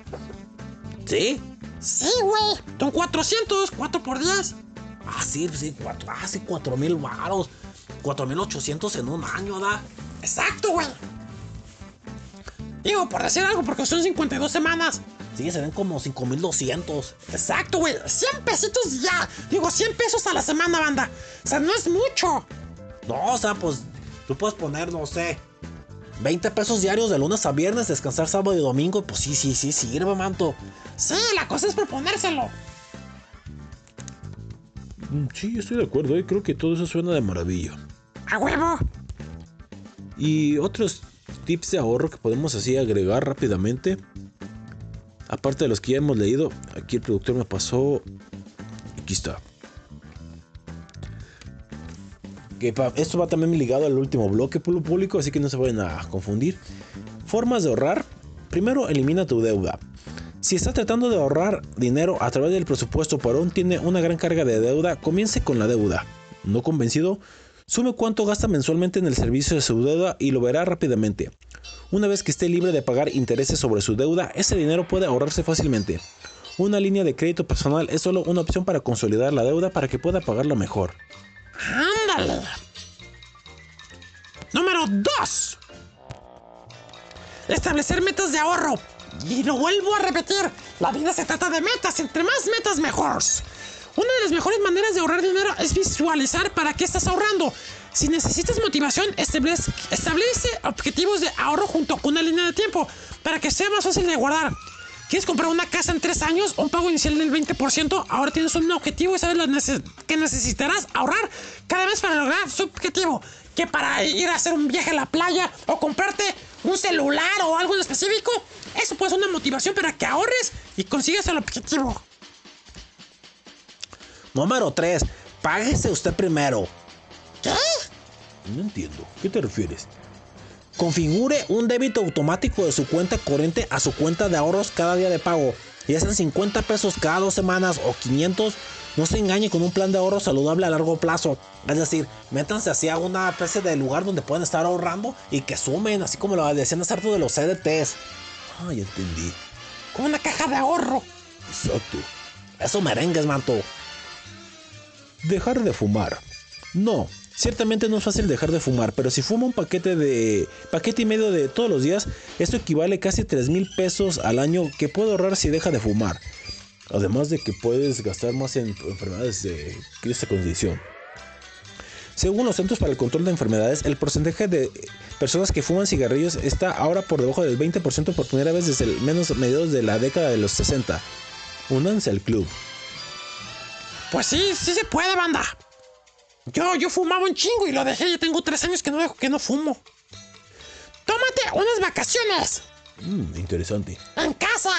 Sí, Sí, güey. Son 400, 4 por 10. ah, sí, sí, cuatro, ah, sí, 4 mil varos, 4 mil 800 en un año, ¿da? Exacto, güey. Digo, por decir algo, porque son 52 semanas. Sí, se ven como 5200. Exacto, güey. 100 pesitos ya. Digo, 100 pesos a la semana, banda. O sea, no es mucho. No, o sea, pues tú puedes poner, no sé, 20 pesos diarios de lunes a viernes, descansar sábado y domingo. Pues sí, sí, sí, sirve, manto. Sí, la cosa es proponérselo. Mm, Sí, estoy de acuerdo, eh, creo que todo eso suena de maravilla. A huevo. Y otros tips de ahorro que podemos así agregar rápidamente. Aparte de los que ya hemos leído, aquí el productor me pasó. Aquí está. Esto va también ligado al último bloque público, así que no se vayan a confundir. Formas de ahorrar. Primero, elimina tu deuda. Si está tratando de ahorrar dinero a través del presupuesto, pero aún tiene una gran carga de deuda, comience con la deuda. No convencido, sume cuánto gasta mensualmente en el servicio de su deuda y lo verá rápidamente. Una vez que esté libre de pagar intereses sobre su deuda, ese dinero puede ahorrarse fácilmente. Una línea de crédito personal es solo una opción para consolidar la deuda para que pueda pagarla mejor. Ándale. Número 2. Establecer metas de ahorro. Y lo vuelvo a repetir. La vida se trata de metas. Entre más metas, mejor. Una de las mejores maneras de ahorrar dinero es visualizar para qué estás ahorrando. Si necesitas motivación, establece, objetivos de ahorro junto con una línea de tiempo para que sea más fácil de guardar. ¿Quieres comprar una casa en tres años? Un pago inicial del 20%. Ahora tienes un objetivo y sabes lo que necesitarás ahorrar cada vez para lograr su objetivo. Que para ir a hacer un viaje a la playa o comprarte un celular o algo en específico. Eso puede ser una motivación para que ahorres y consigas el objetivo. Número 3. Páguese usted primero. ¿Qué? No entiendo. ¿Qué te refieres? Configure un débito automático de su cuenta corriente a su cuenta de ahorros cada día de pago. Ya sean 50 pesos cada dos semanas o 500. No se engañe con un plan de ahorro saludable a largo plazo. Es decir, métanse así a una especie de lugar donde puedan estar ahorrando y que sumen, así como lo decían hace harto de los CDTs. Ah, ya entendí. Con una caja de ahorro. Exacto. Eso merengues, manto. Dejar de fumar. No, ciertamente no es fácil dejar de fumar, pero si fuma un paquete de paquete y medio de todos los días, esto equivale casi a 3 mil pesos al año que puede ahorrar si deja de fumar. Además de que puedes gastar más en enfermedades de esta condición. Según los Centros para el Control de Enfermedades, el porcentaje de personas que fuman cigarrillos está ahora por debajo del 20% por primera vez desde menos mediados de la década de los 60. Únanse al club. Pues sí, sí se puede, banda. Yo, yo fumaba un chingo y lo dejé. Ya tengo tres años que no dejo que no fumo. Tómate unas vacaciones Mm, interesante. en casa.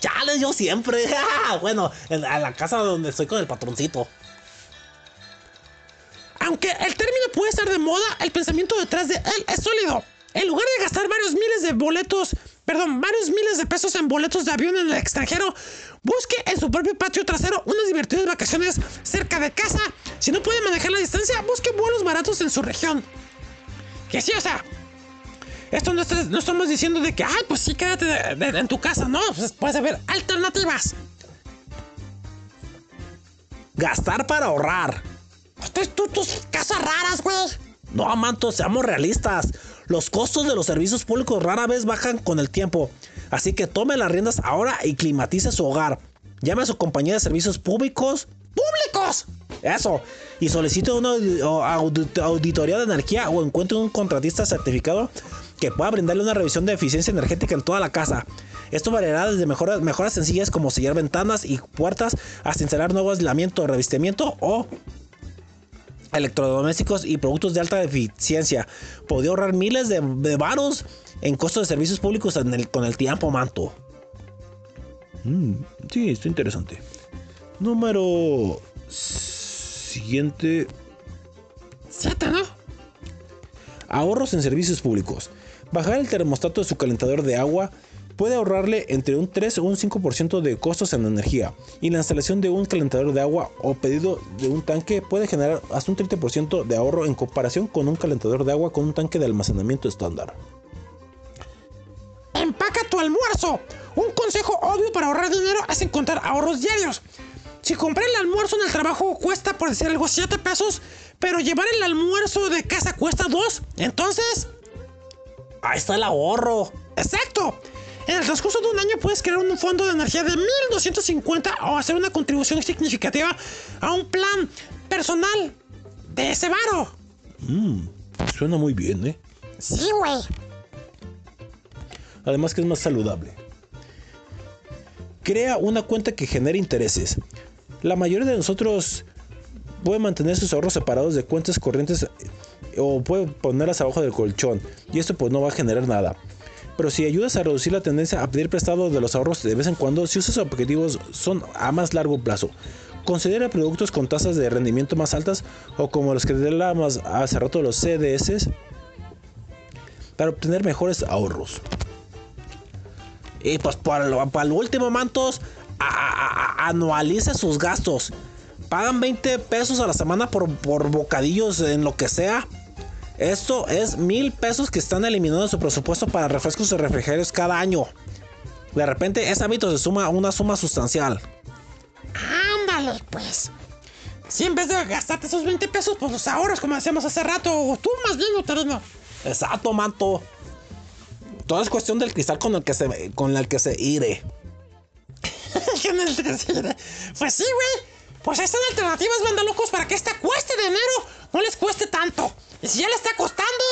Chale, yo siempre. bueno, en, a la casa donde estoy con el patroncito. Aunque el término puede estar de moda, el pensamiento detrás de él es sólido. En lugar de gastar varios miles de boletos, perdón, varios miles de pesos en boletos de avión en el extranjero, busque en su propio patio trasero unas divertidas vacaciones cerca de casa. Si no puede manejar la distancia, busque vuelos baratos en su región. Que sí, o sea, esto no, está- no estamos diciendo de que, ay, pues sí, quédate de- de- en tu casa, no, pues puedes haber alternativas. Gastar para ahorrar. Tú, tú- tus casas raras, güey. No, manto, seamos realistas. Los costos de los servicios públicos rara vez bajan con el tiempo. Así que tome las riendas ahora y climatice su hogar. Llame a su compañía de servicios públicos. ¡Públicos! Eso. Y solicite una auditoría de energía o encuentre un contratista certificado que pueda brindarle una revisión de eficiencia energética en toda la casa. Esto variará desde mejoras, mejoras sencillas como sellar ventanas y puertas hasta instalar nuevo aislamiento, revestimiento o electrodomésticos y productos de alta eficiencia. Podría ahorrar miles de, de varos en costos de servicios públicos en el- con el tiempo, manto. Mm, sí, está interesante. Número siguiente. ¿no? Ahorros en servicios públicos. Bajar el termostato de su calentador de agua puede ahorrarle entre un 3 o un 5% de costos en energía. Y la instalación de un calentador de agua o pedido de un tanque puede generar hasta un 30% de ahorro en comparación con un calentador de agua con un tanque de almacenamiento estándar. Empaca tu almuerzo. Un consejo obvio para ahorrar dinero es encontrar ahorros diarios. Si comprar el almuerzo en el trabajo cuesta, por decir algo, 7 pesos, pero llevar el almuerzo de casa cuesta 2, entonces... Ahí está el ahorro. ¡Exacto! En el transcurso de un año puedes crear un fondo de energía de 1250 o hacer una contribución significativa a un plan personal de ese varo. Mmm, suena muy bien, ¿eh? Sí, güey. Además que es más saludable. Crea una cuenta que genere intereses. La mayoría de nosotros puede mantener sus ahorros separados de cuentas corrientes o puede ponerlas abajo del colchón y esto pues no va a generar nada. Pero si ayudas a reducir la tendencia a pedir prestado de los ahorros de vez en cuando, si usas objetivos son a más largo plazo. Considera productos con tasas de rendimiento más altas o como los que hablábamos hace rato los CDS para obtener mejores ahorros. Y pues para lo, para lo último, mantos, a- sus gastos. Pagan 20 pesos a la semana por, por bocadillos en lo que sea. Esto es mil pesos que están eliminando de su presupuesto para refrescos y refrigerios cada año. De repente, ese hábito se suma a una suma sustancial. Ándale, pues. Si en vez de gastarte esos 20 pesos, pues los ahorras como hacíamos hace rato. O tú más bien, Uterino. Exacto, manto. Todo es cuestión del cristal con el que se, con el que se ire. pues sí, güey. Pues están alternativas, banda locos, para que esta cueste de enero no les cueste tanto. Y si ya le está costando,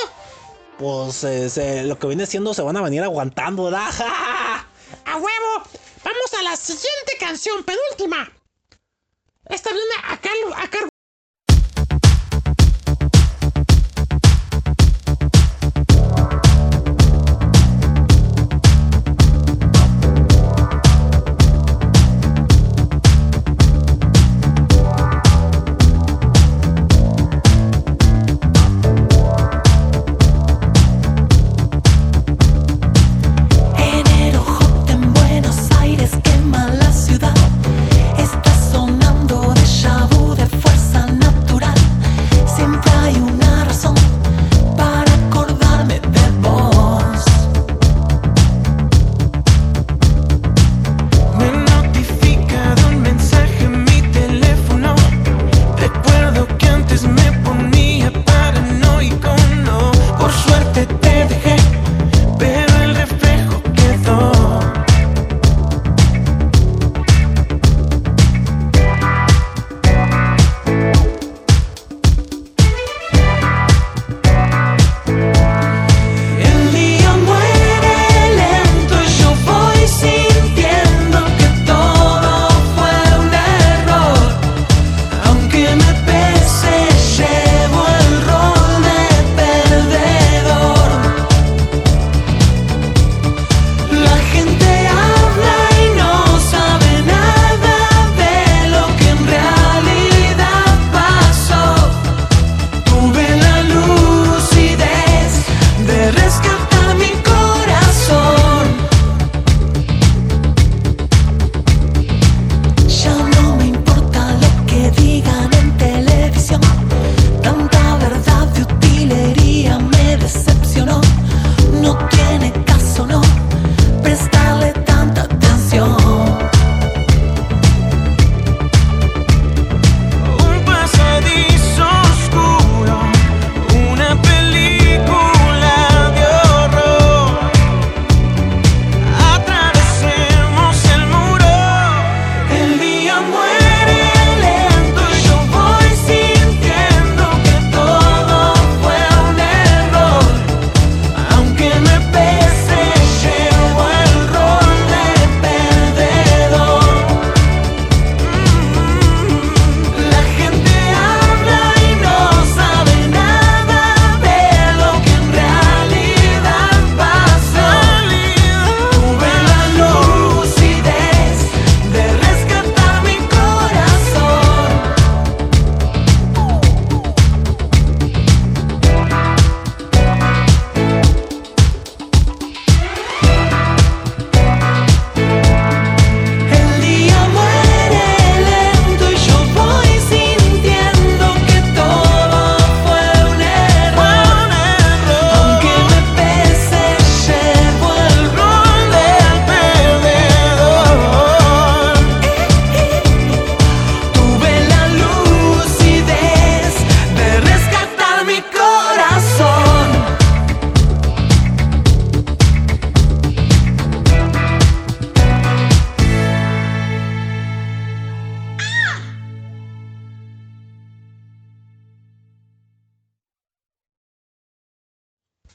Pues eh, se- lo que viene siendo se van a venir aguantando, ¿verdad? a huevo. Vamos a la siguiente canción, penúltima. Esta viene a, cal- a cargo.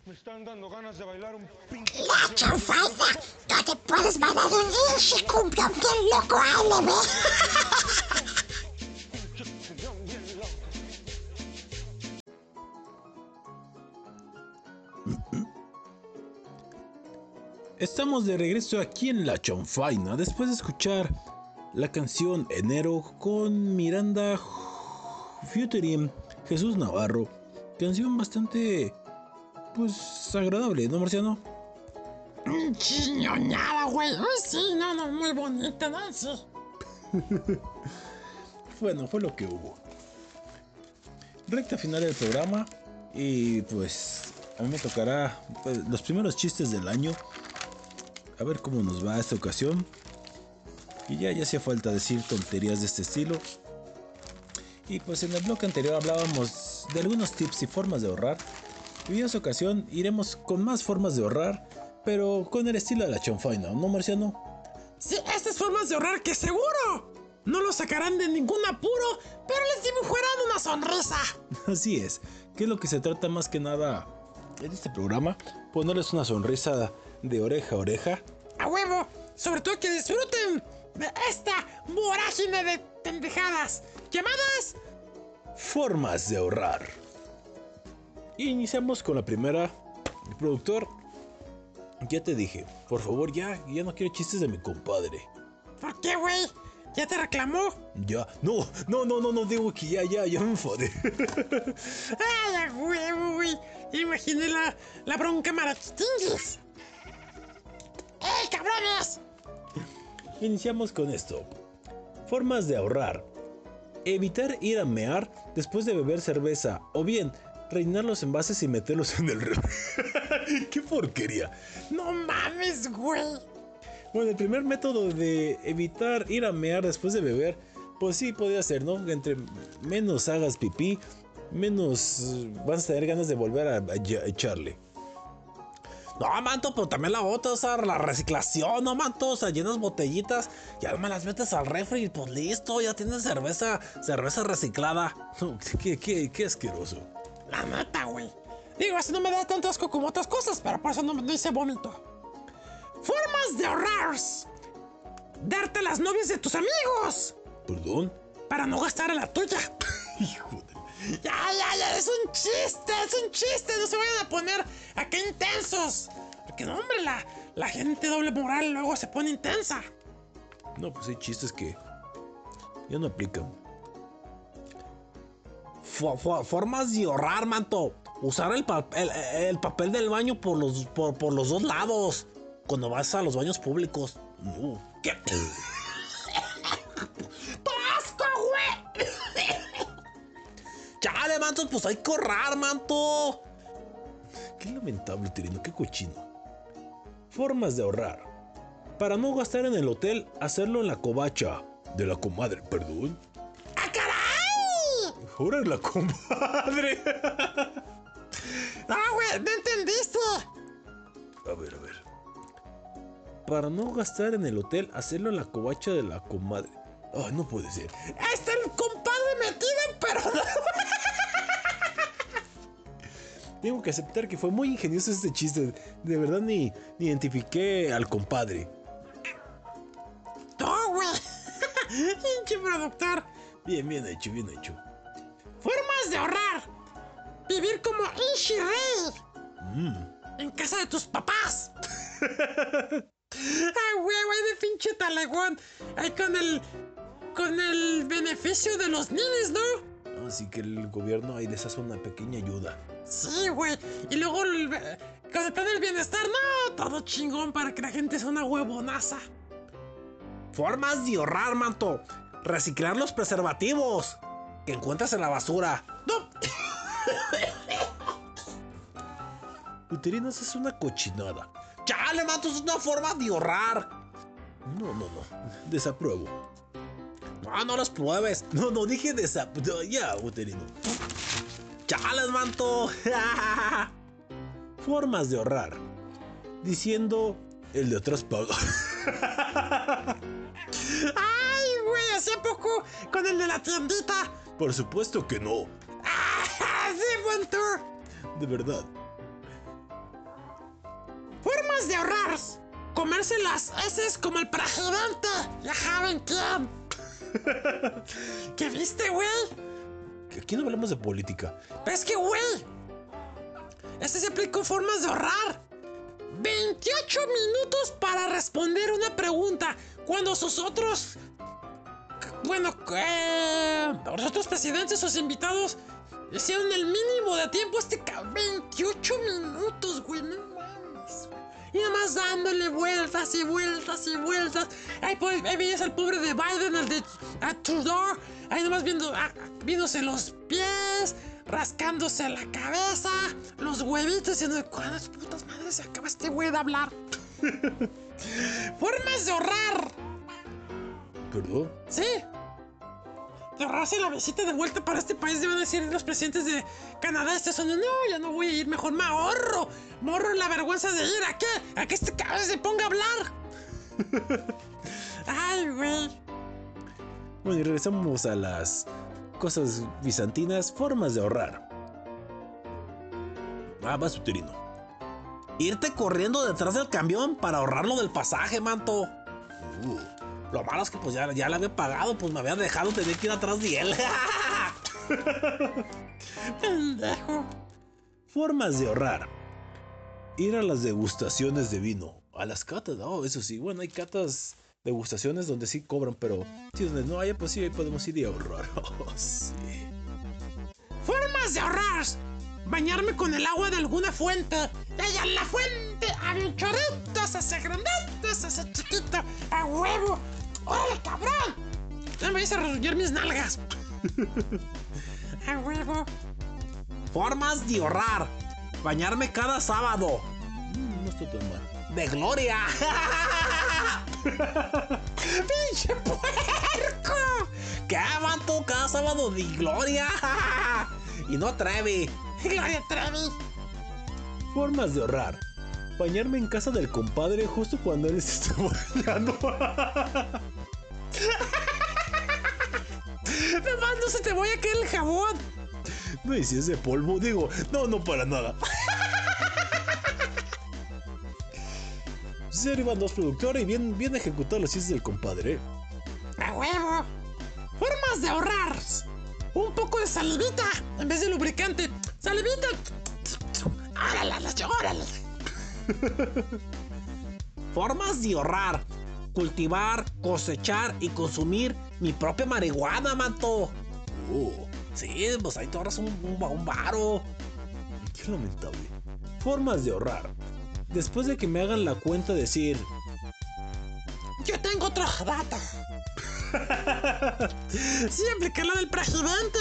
La chanfaina, no te puedes mandar un pinche cumbión bien loco, ALB. Estamos de regreso aquí en La Chonfaina después de escuchar la canción Enero con Miranda featuring Jesús Navarro. Canción bastante, pues, agradable, ¿no, Marciano? Chiñoñada, güey. Sí, no, no, muy bonita, ¿no? Sí. Bueno, fue lo que hubo. Recta final del programa y pues a mí me tocará pues, los primeros chistes del año. A ver cómo nos va esta ocasión. Y ya, ya hacía falta decir tonterías de este estilo. Y pues en el bloque anterior hablábamos de algunos tips y formas de ahorrar. Y en esta ocasión iremos con más formas de ahorrar, pero con el estilo de la chonfaina, ¿no, Marciano? Sí, estas formas de ahorrar que seguro no lo sacarán de ningún apuro, pero les dibujarán una sonrisa. Así es, que es lo que se trata más que nada en este programa, ponerles una sonrisa de oreja a oreja. A huevo, sobre todo que disfruten de esta vorágine de pendejadas llamadas Formas de ahorrar. Iniciamos con la primera. Productor, ya te dije, por favor ya, ya no quiero chistes de mi compadre. ¿Por qué, güey? ¿Ya te reclamó? Ya, no, no, no, no, no digo que ya, ya, ya me enfadé. ¡Ay, huevo, güey! Imaginé la, la bronca marachitinguis. ¡Ey, cabrones! Iniciamos con esto. Formas de ahorrar. Evitar ir a mear después de beber cerveza o bien rellenar los envases y meterlos en el refri. ¡Qué porquería! ¡No mames, güey! Bueno, el primer método de evitar ir a mear después de beber, pues sí podría ser, ¿no? Entre menos hagas pipí, menos eh, vas a tener ganas de volver a, echarle. No, manto, pero también la otra, o sea, la reciclación, no, manto, o sea, llenas botellitas, ya me las metes al refri y pues listo, ya tienes cerveza, cerveza reciclada. No, qué, qué, qué asqueroso. La neta, güey. Digo, así no me da tanto asco como otras cosas, pero por eso no me dice vómito. Formas de ahorrar. Darte las novias de tus amigos. ¿Perdón? Para no gastar en la tuya. Hijo de... Ya, ya, ya, es un chiste, es un chiste. No se vayan a poner acá intensos. Porque no, hombre, la, la gente doble moral luego se pone intensa. No, pues hay chistes que ya no aplican. Fo- fo- formas de ahorrar, manto. Usar el, pa- el- el papel del baño por los, por, por los dos lados. Cuando vas a los baños públicos. No. ¿Qué? ¡Asco, güey! Chale, manto, pues hay que ahorrar, manto. Qué lamentable, Tirino, qué cochino. Formas de ahorrar. Para no gastar en el hotel, hacerlo en la covacha de la comadre, perdón. ¡Ah, caray! Ahora la comadre. ¡Ah, güey! ¿No entendiste? A ver, a ver. Para no gastar en el hotel, hacerlo en la covacha de la comadre. Ay, no puede ser. Está el compadre metido, pero no. Tengo que aceptar que fue muy ingenioso este chiste. De verdad ni, ni identifiqué al compadre. No, güey. Pinche productor. Bien, bien hecho, bien hecho. De ahorrar. Vivir como Ishirei. Mm. En casa de tus papás. ah, güey, güey, de pinche talegón. Ahí con el. Con el beneficio de los ninis, ¿no? Así que el gobierno ahí les hace una pequeña ayuda. Sí, güey. Y luego el, con el plan del bienestar, no, todo chingón para que la gente sea una huevonaza. Formas de ahorrar, manto. Reciclar los preservativos que encuentras en la basura. No, Uterinos es una cochinada. Chale, manto, es una forma de ahorrar. No, no, no. Desapruebo. No, no los pruebes. No, no, dije desapruebo. Ya, Uterino. Chales, manto. Formas de ahorrar. Diciendo el de atrás paga. ay, güey, hace poco con el de la tiendita. Por supuesto que no. Ah, sí. De verdad. Formas de ahorrar. Comerse las heces como el presidente. Ya saben quién. ¿Qué viste, güey? Aquí no hablamos de política. Pero es que, güey. Este se aplicó formas de ahorrar. 28 minutos para responder una pregunta. Cuando sus otros. Bueno, eh, los otros presidentes, sus invitados, hicieron el mínimo de tiempo. Este ca- 28 minutos, güey. No mames. Y nada más dándole vueltas y vueltas y vueltas. Ahí, pues, ahí veías al pobre de Biden, el de Trudeau. Ahí nomás viendo, ah, viéndose los pies, rascándose la cabeza, los huevitos, diciendo, ¿cuántas putas madres se acaba este güey de hablar? Formas de ahorrar. ¿Perdón? Sí. De ahorrarse la visita de vuelta para este país, deben decir los presidentes de Canadá, Estados Unidos. No, ya no voy a ir, mejor me ahorro. Me ahorro la vergüenza de ir. ¿A qué? ¿A que este cabrón se ponga a hablar? Ay, güey. Bueno, y regresamos a las cosas bizantinas, formas de ahorrar. Ah, vas uterino. Irte corriendo detrás del camión para ahorrarlo del pasaje, manto. Uh, lo malo es que pues ya, ya le había pagado, pues me había dejado tener que ir atrás de él. Pendejo. Formas de ahorrar. Ir a las degustaciones de vino. A las catas, oh, eso sí. Bueno, hay catas, degustaciones donde sí cobran, pero sí, donde no haya, pues sí, ahí podemos ir y ahorrar. Oh, sí. Formas de ahorrar. Bañarme con el agua de alguna fuente. Allá en la fuente había un chorrito, se hace grandito, se hace chiquito. ¡A huevo! ¡Órale, cabrón! No me vayas a rasguñar mis nalgas. ¡A huevo! Formas de ahorrar. Bañarme cada sábado. Mm, no está tan mal. De gloria. ¡Pinche puerco! ¿Qué manto cada sábado de gloria? y no Trevi. Gloria Trevi. Formas de ahorrar. Bañarme en casa del compadre justo cuando él se está bañando. No se te voy a caer el jabón. no, y si es de polvo, digo, no, no para nada. Ser Iván 2 productor y bien, bien ejecutado los chistes del compadre. ¡A huevo! Formas de ahorrar. Un poco de salivita en vez de lubricante. ¡Salivita! ¡Órale, órale! Formas de ahorrar. Cultivar, cosechar y consumir mi propia marihuana, manto. Uh, sí, pues ahí te ahorras un, un, un varo. Qué lamentable. Formas de ahorrar. Después de que me hagan la cuenta decir, Yo tengo otro dato. sí, aplicar la del presidente.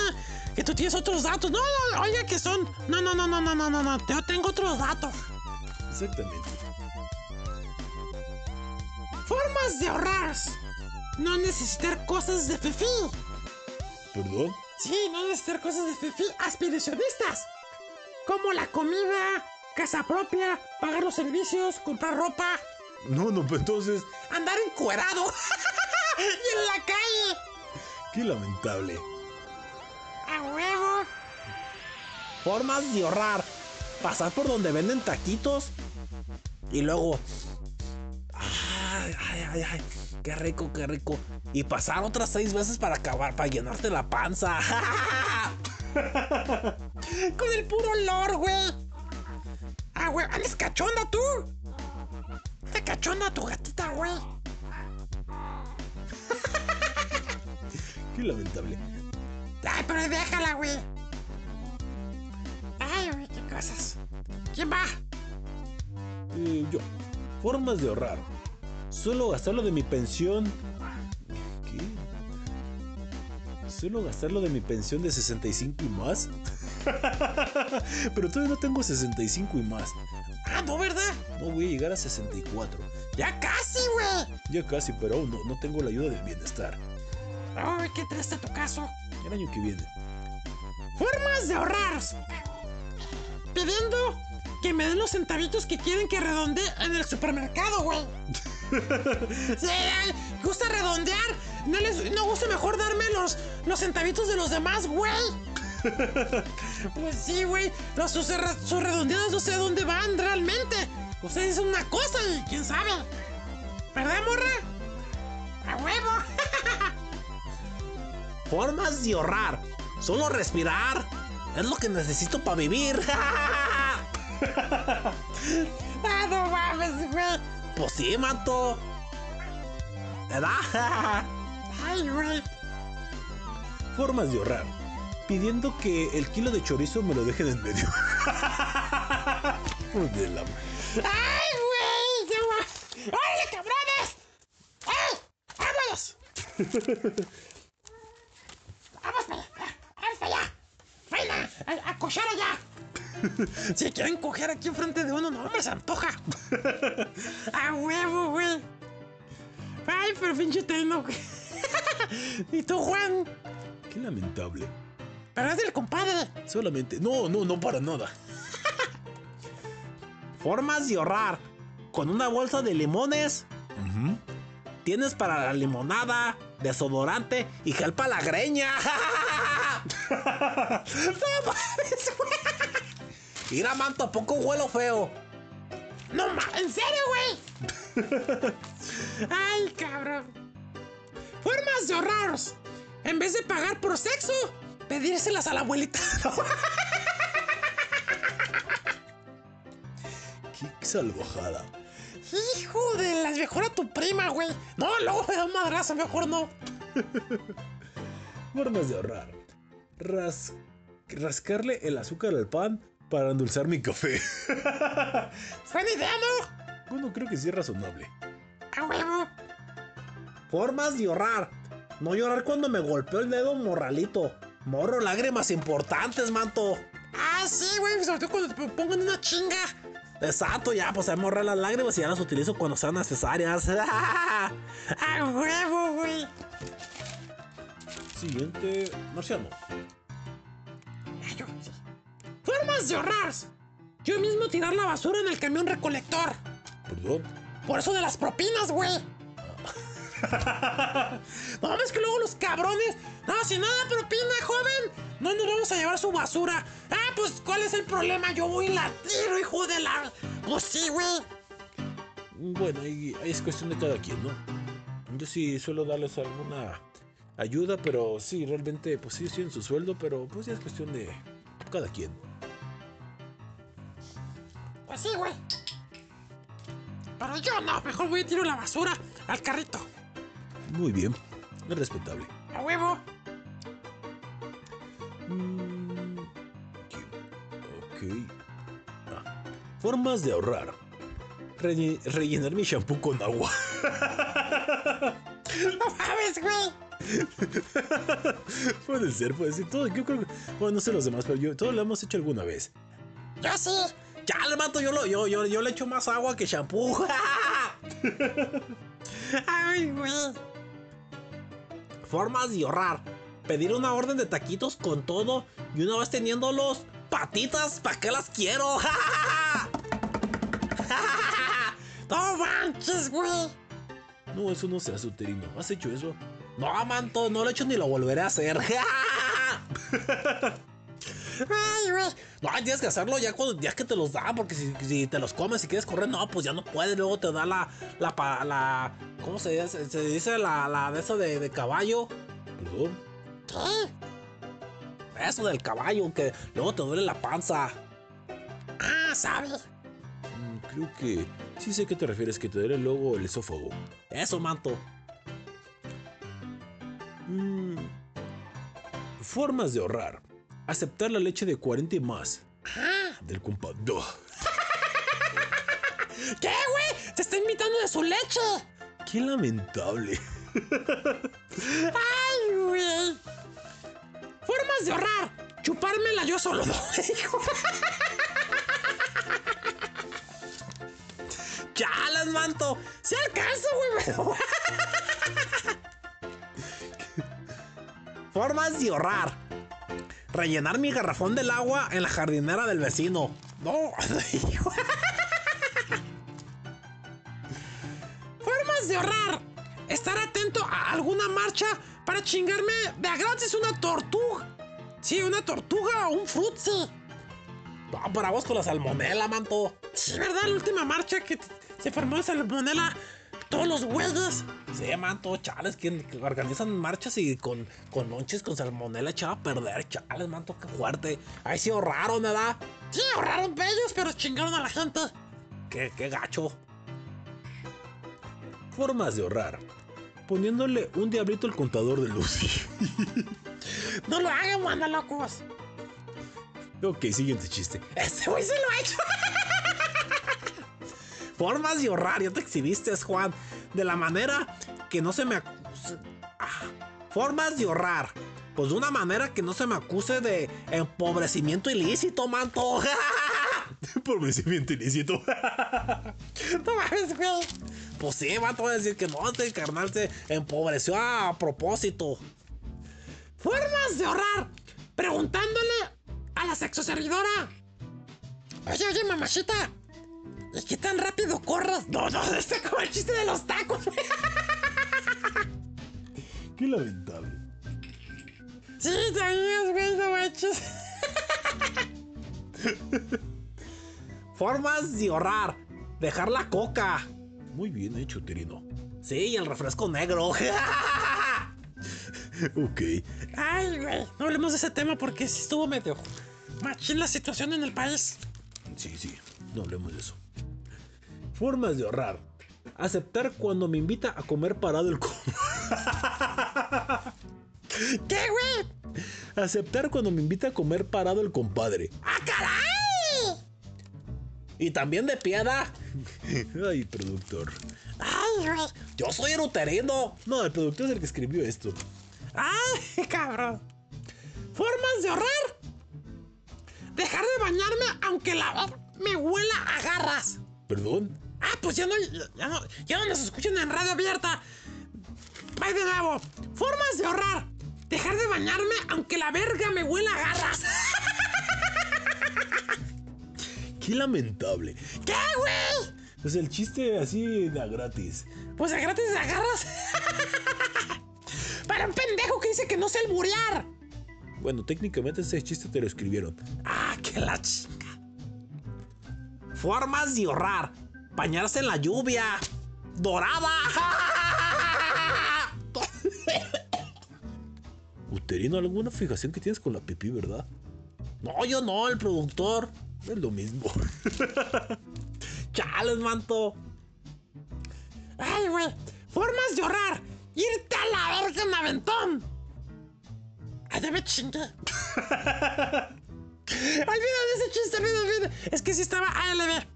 Que tú tienes otros datos. No, no, oiga, que son. No, no, no, no, no, no, no, no. Yo tengo otros datos. exactamente. Formas de ahorrar. No necesitar cosas de fifí. ¿Perdón? Sí, no necesitar cosas de fifí aspiracionistas. Como la comida, casa propia, pagar los servicios, comprar ropa, No, no, pues entonces, andar encuerado y en la calle. qué lamentable. A huevo. Formas de ahorrar. Pasar por donde venden taquitos. Y luego. Ay, ay, ay, ay. Qué rico, qué rico. Y pasar otras seis veces para acabar, para llenarte la panza. Con el puro olor, güey. Ah, güey, andas cachonda tú. Está cachonda tu gatita, güey. qué lamentable. Ay, pero déjala, güey. Ay, güey, qué cosas. ¿Quién va? Eh, yo. Formas de ahorrar. Solo gastarlo de mi pensión. ¿Qué? ¿Solo gastarlo de mi pensión de 65 y más? Pero todavía no tengo 65 y más. Ah, no, ¿verdad? No voy a llegar a 64. Ya casi, güey. Ya casi, pero aún no, no tengo la ayuda del bienestar. Ay, qué triste tu caso. El año que viene. Formas de ahorrar. Pidiendo que me den los centavitos que quieren que redondee en el supermercado, güey. Sí, ay, gusta redondear. No les no gusta mejor darme los, los centavitos de los demás, güey. Pues sí, güey. Sus, sus redondeadas no sé dónde van realmente. Ustedes dicen una cosa y quién sabe. ¿Verdad, morra? ¡A huevo! Formas de ahorrar. Solo respirar. Es lo que necesito para vivir. ¡Ah, no mames, güey! pues sí, manto. ¿Verdad? ¡Ay, güey! Formas de ahorrar. Pidiendo que el kilo de chorizo me lo dejen en medio. Pues de la- ¡Ay, güey! ¡Órale, cabrones! ¡Ay! ¡Vámonos! ¡Vamos para allá! ¡Vamos para allá! ¡Venga! ¡A, a coger allá! Si quieren coger aquí enfrente de uno, no, hombre, se antoja. ¡A huevo, güey! ¡Ay, pero pinche güey! ¿Y tú, Juan? Qué lamentable. Pero es del compadre. Solamente. No, no, no para nada. Formas de ahorrar. Con una bolsa de limones. Tienes para la limonada, desodorante y gel para la greña. no mames, güey. Mira, manto, ¿a poco huelo feo? No ma, ¿en serio, güey? Ay, cabrón. Formas de ahorrar. En vez de pagar por sexo, pedírselas a la abuelita. Qué salvajada. Hijo de las mejor a tu prima, güey. No, luego me da un madrazo, mejor no. Formas de ahorrar. Ras- rascarle el azúcar al pan para endulzar mi café. Buena idea, ¿no? Bueno, creo que sí es razonable. A huevo. Formas de ahorrar. No llorar cuando me golpeó el dedo morralito. Morro lágrimas importantes, manto. Ah, sí, güey. Sobre todo cuando te pongan una chinga. Exacto, ya, pues ahí morré las lágrimas y ya las utilizo cuando sean necesarias. A huevo, güey. Siguiente, Marciano. Formas de ahorrar. Yo mismo tirar la basura en el camión recolector. Perdón. Por eso de las propinas, güey. no mames que luego los cabrones. No, si nada propina, joven. No nos vamos a llevar su basura. Ah, pues, ¿cuál es el problema? Yo voy y la tiro, hijo de la. Pues sí, güey. Bueno, ahí, ahí es cuestión de cada quien, ¿no? Yo sí suelo darles alguna ayuda, pero sí, realmente, pues sí, sí en su sueldo, pero pues ya es cuestión de cada quien. Pues sí, güey. Pero yo no, mejor voy y tiro la basura al carrito. Muy bien, es respetable. A huevo. Mm. Ok. Ah, Formas de ahorrar. Relle- rellenar mi shampoo con agua. No mames, güey. puede ser, puede ser. Todo, yo creo que. Bueno, no sé los demás, pero yo todo lo hemos hecho alguna vez. Yo sí. Ya, le mato, yo, lo, yo, yo, yo le echo más agua que shampoo. Ay, güey. Formas de ahorrar. Pedir una orden de taquitos con todo y una vez teniéndolos, patitas, ¿para qué las quiero? No manches, güey. No, eso no se hace, uterino. ¿Has hecho eso? No, manto, no lo he hecho ni lo volveré a hacer. Ay, güey. No, tienes que hacerlo ya cuando ya que te los dan, porque si, si te los comes y quieres correr, no, pues ya no puedes. Luego te da la, la, ¿cómo se dice? Se dice la, la de eso de, de caballo. ¿Qué? Eso del caballo, que luego te duele la panza. Ah, sabe. Mm, Creo que sí sé a qué te refieres, que te duele luego el esófago. Eso, manto. Mm, Formas de ahorrar. Aceptar la leche de 40 y más. Del compa. Duh. ¿Qué, güey? Te está invitando de su leche. Qué lamentable. Ay, güey. Formas de ahorrar. Chupármela yo solo. ¡Chalas, manto! Sí alcanzo, güey. Formas de ahorrar. Rellenar mi garrafón del agua en la jardinera del vecino. No. Formas de ahorrar. Estar atento a alguna marcha para chingarme de a gratis una tortuga. Sí, una tortuga o un frutzi. No, para vos con la salmonela, manto. Sí, ¿verdad? La última marcha que se formó salmonela. Todos los güeyes. Sí, manto, chales, que organizan marchas y con, con lonches con salmonela echada a perder, chales, manto, qué fuerte. Ahí sí ahorraron, ¿verdad? Sí, ahorraron bellos, pero chingaron a la gente. Qué, qué gacho. Formas de ahorrar. Poniéndole un diablito al contador de luz. No lo hagan, manda locos. ok, siguiente chiste. Ese güey se lo ha hecho. Formas de ahorrar, ya te exhibiste, Juan. De la manera que no se me acuse. Ah, formas de ahorrar. Pues de una manera que no se me acuse de empobrecimiento ilícito, manto. Por vencimiento ilícito. No mames, güey. Pues sí, manto, va a decir que no, este carnal se empobreció a propósito. Formas de ahorrar. Preguntándole a la sexoservidora. Oye, oye, mamachita. ¿Y qué tan rápido corres? No, no, este es como el chiste de los tacos. güey. Qué lamentable. Sí, también, güey, no manches. Formas de ahorrar. Dejar la coca. Muy bien hecho, Terino. Sí, y el refresco negro. Ok. Ay, güey. No hablemos de ese tema porque sí estuvo medio machín la situación en el país. Sí, sí. No hablemos de eso. Formas de ahorrar. Aceptar cuando me invita a comer parado el ¿Qué, güey? Aceptar cuando me invita a comer parado el compadre. ¡Ah, caray! y también de piedra. Ay, productor. Ay, güey. Yo soy eruterino. No, el productor es el que escribió esto. Ay, cabrón. Formas de ahorrar. Dejar de bañarme aunque la me huela a garras. ¿Perdón? Ah, pues ya no, ya no, ya no nos escuchan en radio abierta. Bye de nuevo. Formas de ahorrar. Dejar de bañarme aunque la verga me huela a garras. Qué lamentable. ¿Qué, güey? Pues el chiste así da gratis. Pues de gratis de agarras. Para un pendejo que dice que no sé alburear. Bueno, técnicamente ese chiste te lo escribieron. Ah, que la chinga. Formas de ahorrar. Bañarse en la lluvia. Dorada. Uterino, alguna fijación que tienes con la pipí, ¿verdad? No, yo no, el productor. Es lo mismo. Chales, manto. Ay, güey. Formas de ahorrar. Irte a la verga en aventón. Ay, ya me chingué. olvida de ese chiste, olvida, olvida. Es que sí estaba ALB.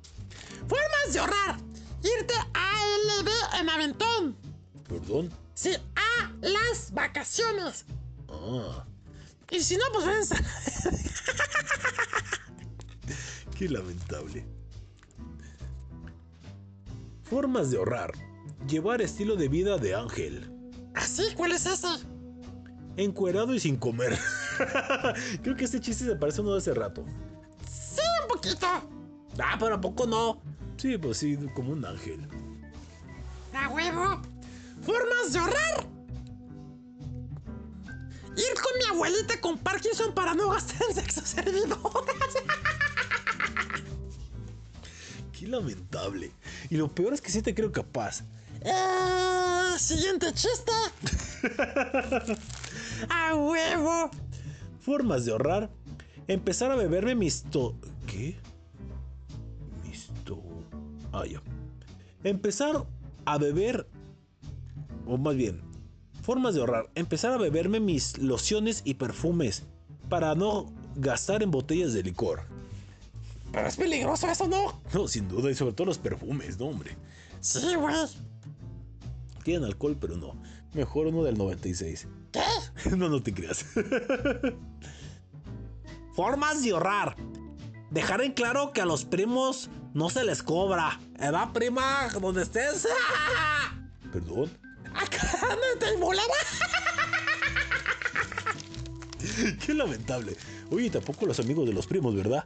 Formas de ahorrar. Irte a ALB en aventón. ¿Perdón? Sí, a las vacaciones. Ah, Y si no, pues ven. qué lamentable. Formas de ahorrar. Llevar estilo de vida de ángel. ¿Así? ¿Cuál es ese? Encuerado y sin comer. Creo que este chiste se parece a uno de hace rato. Sí, un poquito. Ah, pero ¿a poco no? Sí, pues sí, como un ángel. A huevo. Formas de ahorrar. Ir con mi abuelita con Parkinson para no gastar en sexo servidor. Qué lamentable. Y lo peor es que sí te creo capaz. Eh, siguiente chiste. A huevo. Formas de ahorrar. Empezar a beberme mis to... ¿Qué? Ah. Empezar a beber... O más bien... Formas de ahorrar. Empezar a beberme mis lociones y perfumes. Para no gastar en botellas de licor. Pero es peligroso eso, ¿no? No, sin duda. Y sobre todo los perfumes, no, hombre. Sí, güey. Tienen alcohol, pero no. Mejor uno del 96. ¿Qué? no, no te creas. Formas de ahorrar. Dejar en claro que a los primos no se les cobra. ¿Verdad, prima? Donde estés. ¿Perdón? Acá no te volaba. Qué lamentable. Oye, tampoco los amigos de los primos, ¿verdad?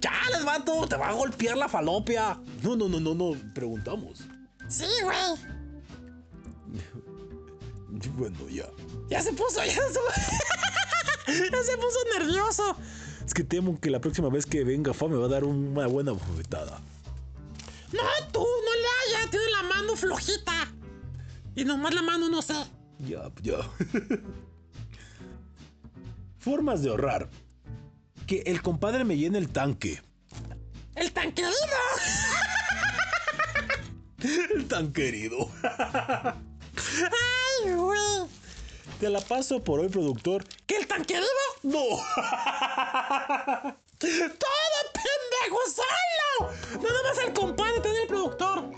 Chales, vato. Te va a golpear la falopia. No, no, no, no, no. Preguntamos. Sí, güey. Bueno, ya. Ya se puso, ya se, ya se puso nervioso. Es que temo que la próxima vez que venga Fa me va a dar una buena bofetada. No, tú, no le hayas. Tiene la mano flojita. Y nomás la mano, no sé. Ya, ya. Formas de ahorrar. Que el compadre me llene el tanque. ¡El tanquerido! El tan querido. ¡Ay, güey! Te la paso por hoy, productor. ¿Que el tanquerido? ¡No! ¡Todo pendejo solo! Nada más el compadre tiene el productor.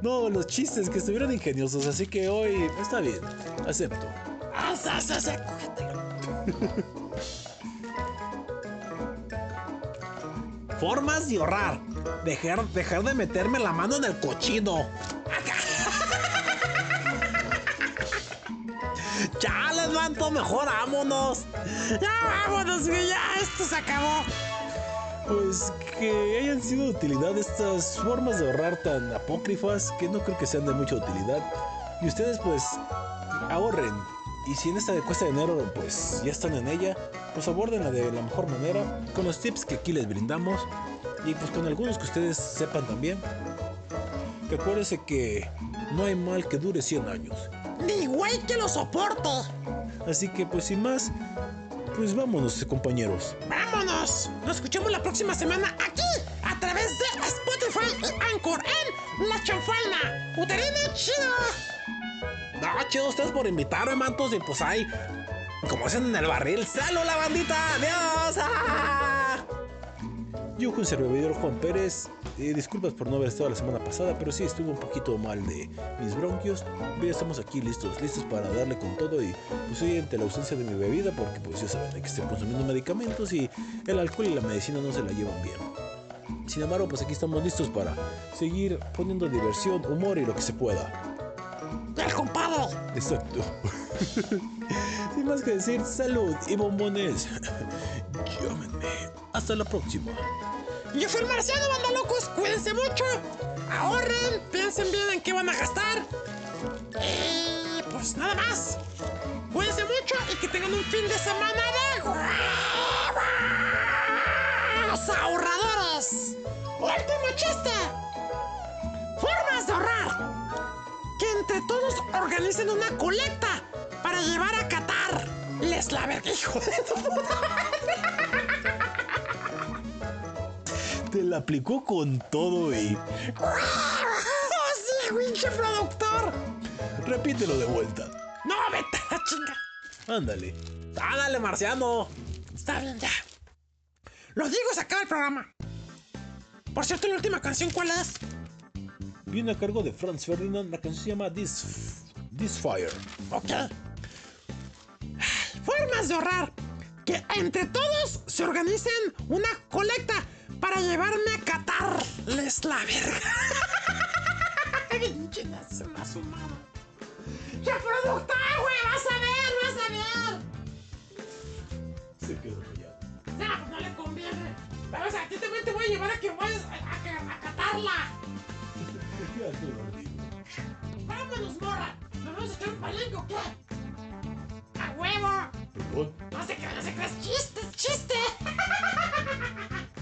No, los chistes que estuvieron ingeniosos, así que hoy está bien. Acepto. ¡Ah, sa, sa, sa, cógetelo! Formas de ahorrar. Dejar, dejar de meterme la mano en el cochino. ya les manto, mejor vámonos. ¡Ya vámonos, güey! ¡Ya esto se acabó! Pues que hayan sido de utilidad estas formas de ahorrar tan apócrifas que no creo que sean de mucha utilidad. Y ustedes pues ahorren. Y si en esta cuesta de enero pues ya están en ella, pues abórdenla de la mejor manera con los tips que aquí les brindamos y pues con algunos que ustedes sepan también. Recuérdense que no hay mal que dure 100 años. ¡Ni güey que lo soporte! Así que pues sin más, pues vámonos compañeros. ¡Vámonos! Nos escuchamos la próxima semana aquí, a través de Spotify y Anchor en La Chanfalna. ¡Uterina chido! No, chido ustedes por invitarme, mantos, y pues ahí, como hacen en el barril, ¡salud la bandita! ¡Adiós! ¡Ah! Yo un servidor Juan Pérez. Eh, disculpas por no haber estado la semana pasada, pero sí estuve un poquito mal de mis bronquios. Pero ya estamos aquí listos, listos para darle con todo. Y pues hoy ante la ausencia de mi bebida, porque pues ya saben, hay que estar consumiendo medicamentos y el alcohol y la medicina no se la llevan bien. Sin embargo, pues aquí estamos listos para seguir poniendo diversión, humor y lo que se pueda. ¡El compadre! Exacto. Sin más que decir, salud y bombones. Llámenme. Hasta la próxima. Yo fui el marciano, banda locos. Cuídense mucho. Ahorren. Piensen bien en qué van a gastar. Y pues nada más. Cuídense mucho y que tengan un fin de semana de huevos ahorradores. Último chiste. Formas de ahorrar. Que entre todos organicen una colecta para llevar a Qatar. Les la hijo de tu puta Te la aplicó con todo y. ¡Oh, sí, pinche productor! Repítelo de vuelta. ¡No, vete a la chinga! Ándale. Ándale, marciano. Está bien, ya. Lo digo, se acaba el programa. Por cierto, la última canción, ¿cuál es? Viene a cargo de Franz Ferdinand. La canción se llama This, This Fire. Ok. Formas de ahorrar. Que entre todos se organicen una colecta para llevarme a Qatar. Les la verga. Pinche nazi más humano. ¡Qué productor, güey! ¡Vas a ver, vas a ver! Se quedó callado. Ya, pues no le conviene. Vamos, a ti también te voy a llevar a que vayas a, a, a catarla. Vámonos, morra. ¿Nos vamos a echar un palenque o qué? ¡A huevo! Perdón. No se crean, no se crean. ¡Chiste, chiste!